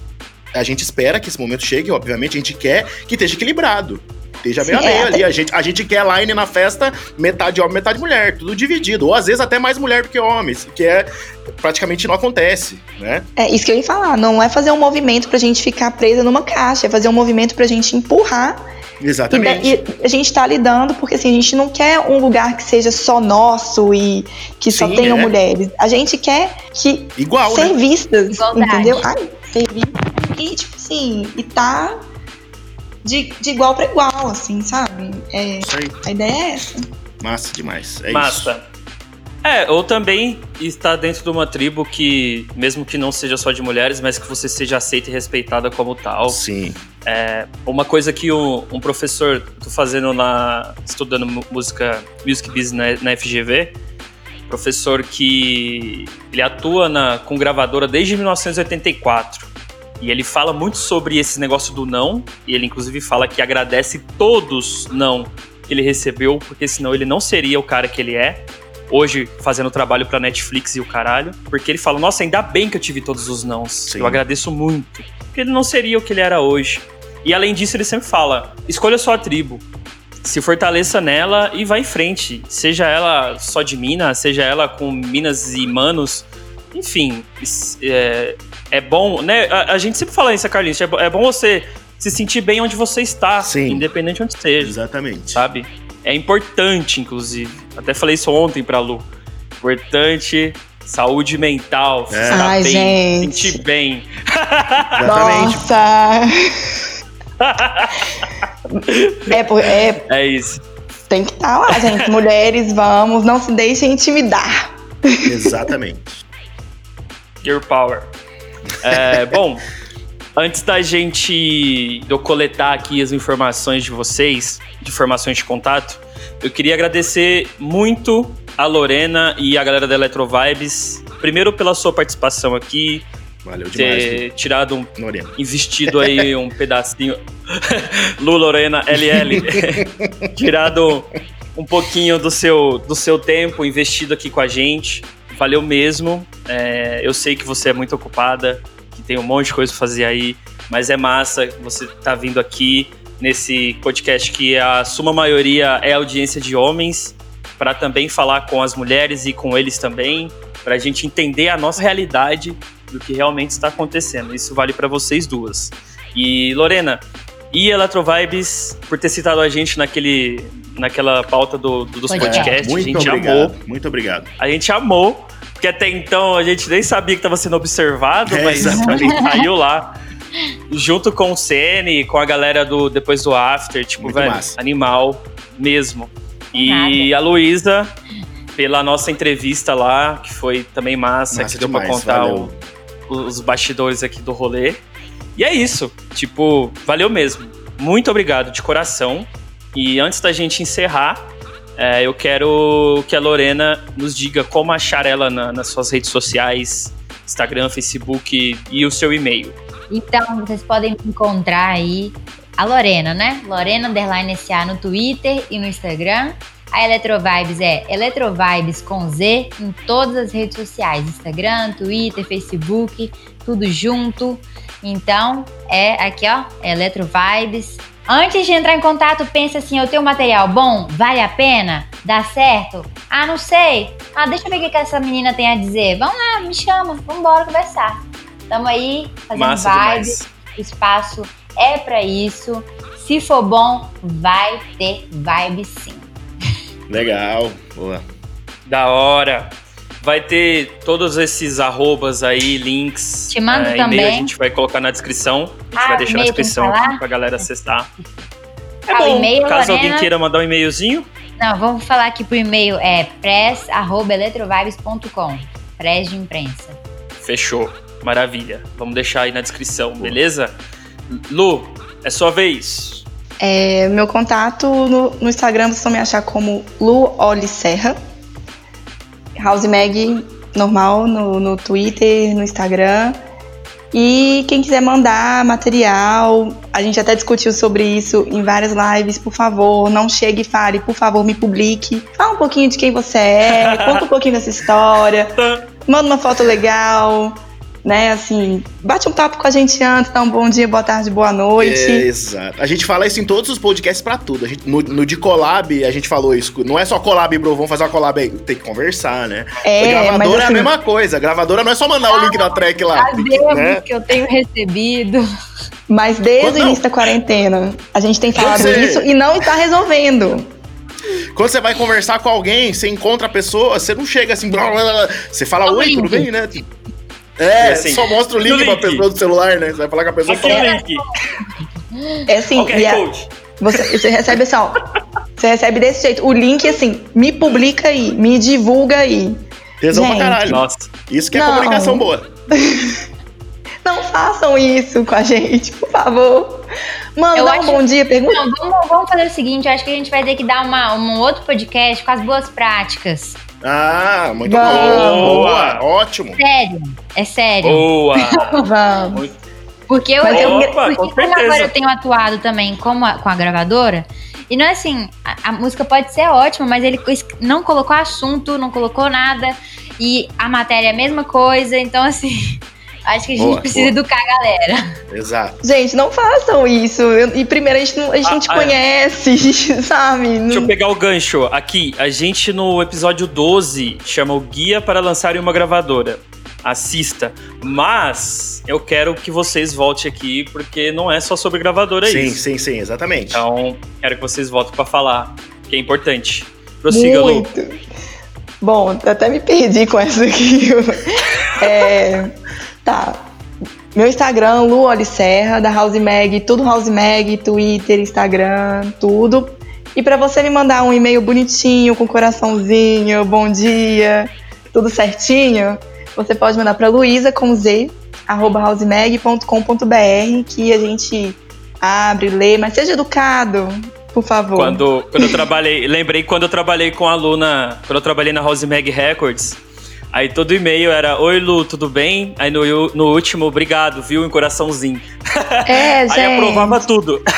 a gente espera que esse momento chegue, obviamente, a gente quer que esteja equilibrado. Esteja meio a meio ali. A gente, a gente quer line na festa, metade homem, metade mulher, tudo dividido. Ou às vezes até mais mulher do que homens, que é praticamente não acontece, né? É isso que eu ia falar, não é fazer um movimento pra gente ficar presa numa caixa, é fazer um movimento pra gente empurrar E, Exatamente. e a gente tá lidando, porque assim, a gente não quer um lugar que seja só nosso e que só Sim, tenham é. mulheres. A gente quer que Igual, ser né? vistas, Igualdade. entendeu? Ai, ser vistas. E, tipo assim, e tá de, de igual pra igual, assim, sabe? É, Isso aí. a ideia é essa. Massa demais. É Massa. É, ou também estar dentro de uma tribo que, mesmo que não seja só de mulheres, mas que você seja aceita e respeitada como tal. isso. Sim. Uma coisa que um, um professor, tô fazendo na. estudando música, music business na, na FGV, professor que ele atua na, com gravadora desde 1984. E ele fala muito sobre esse negócio do não, e ele inclusive fala que agradece todos não que ele recebeu, porque senão ele não seria o cara que ele é. Hoje, fazendo trabalho pra Netflix e o caralho. Porque ele fala, nossa, ainda bem que eu tive todos os nãos. Sim. Eu agradeço muito. Porque ele não seria o que ele era hoje. E além disso, ele sempre fala: escolha sua tribo. Se fortaleça nela e vá em frente. Seja ela só de mina, seja ela com minas e manos. Enfim, é, é bom, né? A, a gente sempre fala isso, Carlinhos. É, é bom você se sentir bem onde você está, Sim. independente de onde esteja Exatamente. sabe? É importante, inclusive. Até falei isso ontem pra Lu. Importante saúde mental, É. ficar Ai, bem, gente. sentir bem. Exatamente. Nossa! [LAUGHS] é, por- é, É isso. tem que estar lá, gente. Mulheres, vamos, não se deixem intimidar. Exatamente. Gear Power. É, bom, antes da gente eu coletar aqui as informações de vocês, de informações de contato, eu queria agradecer muito a Lorena e a galera da Electro Vibes. Primeiro pela sua participação aqui, Valeu demais, ter tirado um Lorena. investido aí um pedacinho. [LAUGHS] Lu Lorena LL. [LAUGHS] tirado um pouquinho do seu, do seu tempo investido aqui com a gente. Valeu mesmo. É, eu sei que você é muito ocupada, que tem um monte de coisa pra fazer aí, mas é massa você tá vindo aqui nesse podcast que a suma maioria é audiência de homens, para também falar com as mulheres e com eles também, para a gente entender a nossa realidade do que realmente está acontecendo. Isso vale para vocês duas. E Lorena, e Eletrovibes por ter citado a gente naquele, naquela pauta do, do- dos Podcast. podcasts. Muito a gente obrigado. amou. Muito obrigado. A gente amou. Porque até então a gente nem sabia que estava sendo observado, É, mas a gente [LAUGHS] saiu lá. Junto com o Sene, com a galera do depois do After, tipo, Muito velho, massa. animal mesmo. E a Luísa pela nossa entrevista lá, que foi também massa, Massa que deu pra demais, contar o- os bastidores aqui do rolê. E é isso. Tipo, valeu mesmo. Muito obrigado de coração. E antes da gente encerrar, é, eu quero que a Lorena nos diga como achar ela na- nas suas redes sociais, Instagram, Facebook e o seu e-mail. Então, vocês podem me encontrar aí a Lorena, né? Lorena Underline SA no Twitter e no Instagram. A Eletrovibes é Eletrovibes com Z em todas as redes sociais: Instagram, Twitter, Facebook, tudo junto. Então, é aqui, ó, Eletrovibes. Antes de entrar em contato, pensa assim: eu tenho um material bom? Vale a pena? Dá certo? Ah, não sei. Ah, deixa eu ver o que essa menina tem a dizer. Vamos lá, me chama, vamos embora conversar. Tamo aí, fazendo Massa vibes. demais. O espaço é pra isso. Se for bom, vai ter vibe sim. Legal. Boa. Da hora. Vai ter todos esses arrobas aí, links. Te mando e-mail também. a gente vai colocar na descrição. A gente Ah, vai deixar na descrição aqui pra galera acessar. É Ah, bom, e-mail, caso Lorena. alguém queira mandar um e-mailzinho, Não, vamos falar aqui por e-mail. É press.eletrovibes.com. Press de imprensa. fechou. Maravilha. Vamos deixar aí na descrição, beleza? Lu, é sua vez. É, meu contato no, no Instagram vocês vão me achar como Lu Oli Serra. House Mag normal no, no Twitter, no Instagram. E quem quiser mandar material, a gente até discutiu sobre isso em várias lives, por favor, não chegue e fale, por favor, me publique. Fala um pouquinho de quem você é, conta um pouquinho dessa história, [LAUGHS] manda uma foto legal, né? Assim, bate um papo com a gente antes, dá um bom dia, boa tarde, boa noite. É, exato. A gente fala isso em todos os podcasts pra tudo. A gente, no, no de collab, a gente falou isso. Não é só collab, bro, vamos fazer uma collab aí. Tem que conversar, né? É, a gravadora mas é a assim- mesma coisa. A gravadora não é só mandar o link da track lá. Né? que eu tenho recebido. Mas desde Quando o não? início da quarentena, a gente tem falado Você- isso e não está resolvendo. Quando você vai conversar com alguém, você encontra a pessoa, você não chega assim, blá, blá, blá, você fala, o oi, tudo bem, né? É, assim, só mostra o link, no pra link. pessoa do celular, né? Você vai falar com a pessoa Aqui fala, link. É assim, Ok, e a- você, você recebe assim, ó. Você recebe desse jeito. O link, assim, me publica aí, me divulga aí. tesão pra caralho. Nossa. Isso que é Não. comunicação boa. [LAUGHS] Não façam isso com a gente, por favor. Manda Eu um acho- bom dia, pergunta. Não, vamos, vamos fazer o seguinte: eu acho que a gente vai ter que dar uma, um outro podcast com as boas práticas. Ah, muito bom. Boa, ótimo. Sério, é sério. Boa. [LAUGHS] Vamos. Porque eu, Mas eu- Opa, porque com como agora eu tenho atuado também como a- com a gravadora, e não é assim, a, a música pode ser ótima, mas ele não colocou assunto, não colocou nada, e a matéria é a mesma coisa, então assim, acho que a gente Boa, precisa boa. educar a galera. Exato. Gente, não façam isso. Eu- e primeiro, a gente não, a gente não te Ah, ah, é. conhece, [LAUGHS] sabe? Deixa eu pegar o gancho. Aqui, a gente no episódio 12 chama o Guia para Lançar em uma Gravadora. Assista. Mas eu quero que vocês voltem aqui, porque não é só sobre gravadora sim, isso. sim, sim, exatamente. Então, quero que vocês voltem para falar, que é importante. Prossiga, Lu. Muito. Bom, até me perdi com essa aqui. [LAUGHS] É, tá. Meu Instagram, Lu Serra, da House Mag, tudo House Mag, Twitter, Instagram, tudo. E pra você me mandar um e-mail bonitinho, com coraçãozinho, bom dia, tudo certinho, você pode mandar pra Luísa com Z, arroba housemag.com.br, que a gente abre, lê, mas seja educado, por favor. Quando, quando eu trabalhei, lembrei quando eu trabalhei com a aluna, quando eu trabalhei na House Mag Records, aí todo e-mail era Oi Lu, tudo bem? Aí no, no último, obrigado, viu? Em coraçãozinho. É, [LAUGHS] Aí gente. aprovava tudo. [LAUGHS]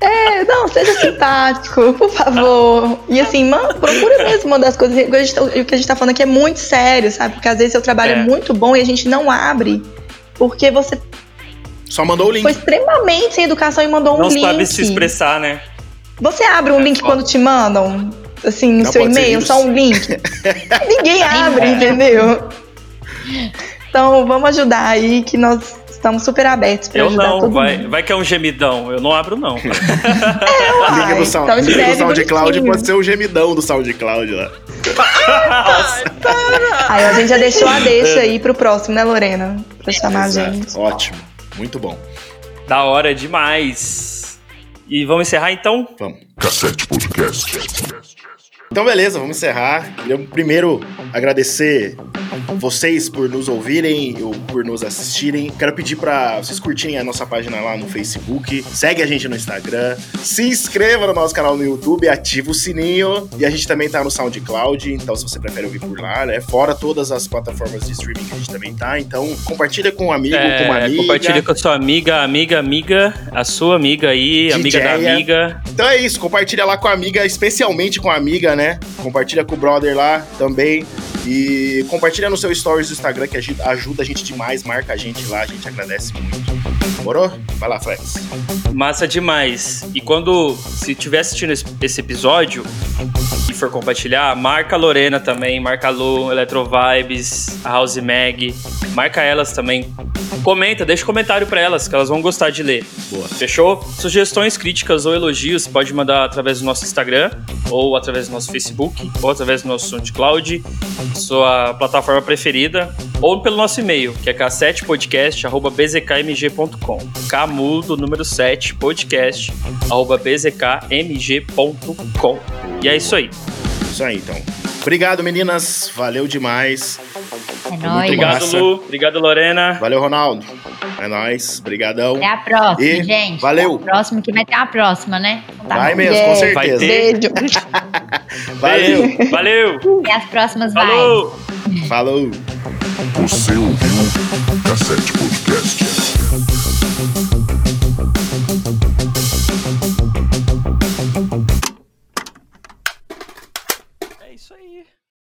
É, não, seja simpático, por favor. E assim, man, procura mesmo mandar as coisas. O que, a gente tá, o que a gente tá falando aqui é muito sério, sabe? Porque às vezes seu trabalho é, É. muito bom e a gente não abre. Porque você Só mandou o link. foi extremamente sem educação e mandou um Não link. sabe se expressar, né? Você abre um É link foda. quando te mandam, assim, no Não seu e-mail, só um link. [LAUGHS] Ninguém abre, entendeu? Então, vamos ajudar aí que nós estamos super abertos pra Eu ajudar não, todo vai, mundo. vai que é um gemidão. Eu não abro, não. link do, Ai, sound, então link do SoundCloud bonitinho. pode ser o gemidão do SoundCloud lá. [LAUGHS] Aí a gente já deixou a deixa aí pro próximo, né, Lorena? Pra chamar a Exato. gente. Ótimo. Muito bom. da hora demais. E vamos encerrar então? Vamos. Cassete Podcast. Então, beleza, vamos encerrar. Queria primeiro agradecer vocês por nos ouvirem ou por nos assistirem. Quero pedir para vocês curtirem a nossa página lá no Facebook, segue a gente no Instagram, se inscreva no nosso canal no YouTube, ativa o sininho e a gente também tá no SoundCloud, então se você prefere ouvir por lá, né? Fora todas as plataformas de streaming que a gente também tá, então compartilha com um amigo, É, com uma amiga. compartilha com a sua amiga, amiga, amiga, a sua amiga aí, amiga da amiga. Então é isso, compartilha lá com a amiga, especialmente com a amiga, né? Compartilha com o brother lá também. E compartilha no seu stories do Instagram, que ajuda, a gente demais, marca a gente lá, a gente agradece muito. Morou? Vai lá, Flex. Massa demais. E quando, se estiver assistindo esse, episódio for compartilhar, marca a Lorena também, marca a Lu, Electro Vibes, a House Mag, marca elas também. Comenta, deixa um comentário pra elas, que elas vão gostar de ler. Boa. Fechou? Sugestões, críticas ou elogios, pode mandar através do nosso Instagram, ou através do nosso Facebook, ou através do nosso SoundCloud, sua plataforma preferida, ou pelo nosso e-mail, que é k7podcast.bzkmg.com. Kmudo número 7 podcast arroba bzkmg.com. E é isso aí. Isso aí, então. Obrigado, meninas. Valeu demais. É nóis. Obrigado, massa. Lu. Obrigado, Lorena. Valeu, Ronaldo. É nóis. Brigadão. Até a próxima, E gente. valeu. Até a próxima, que vai ter a próxima, né? Tá Vai bom. mesmo, com certeza. Vai ter. Beijo. [LAUGHS] Valeu. Valeu. E as próximas vai. Falou. Falou. Você ouviu Cassete Podcast.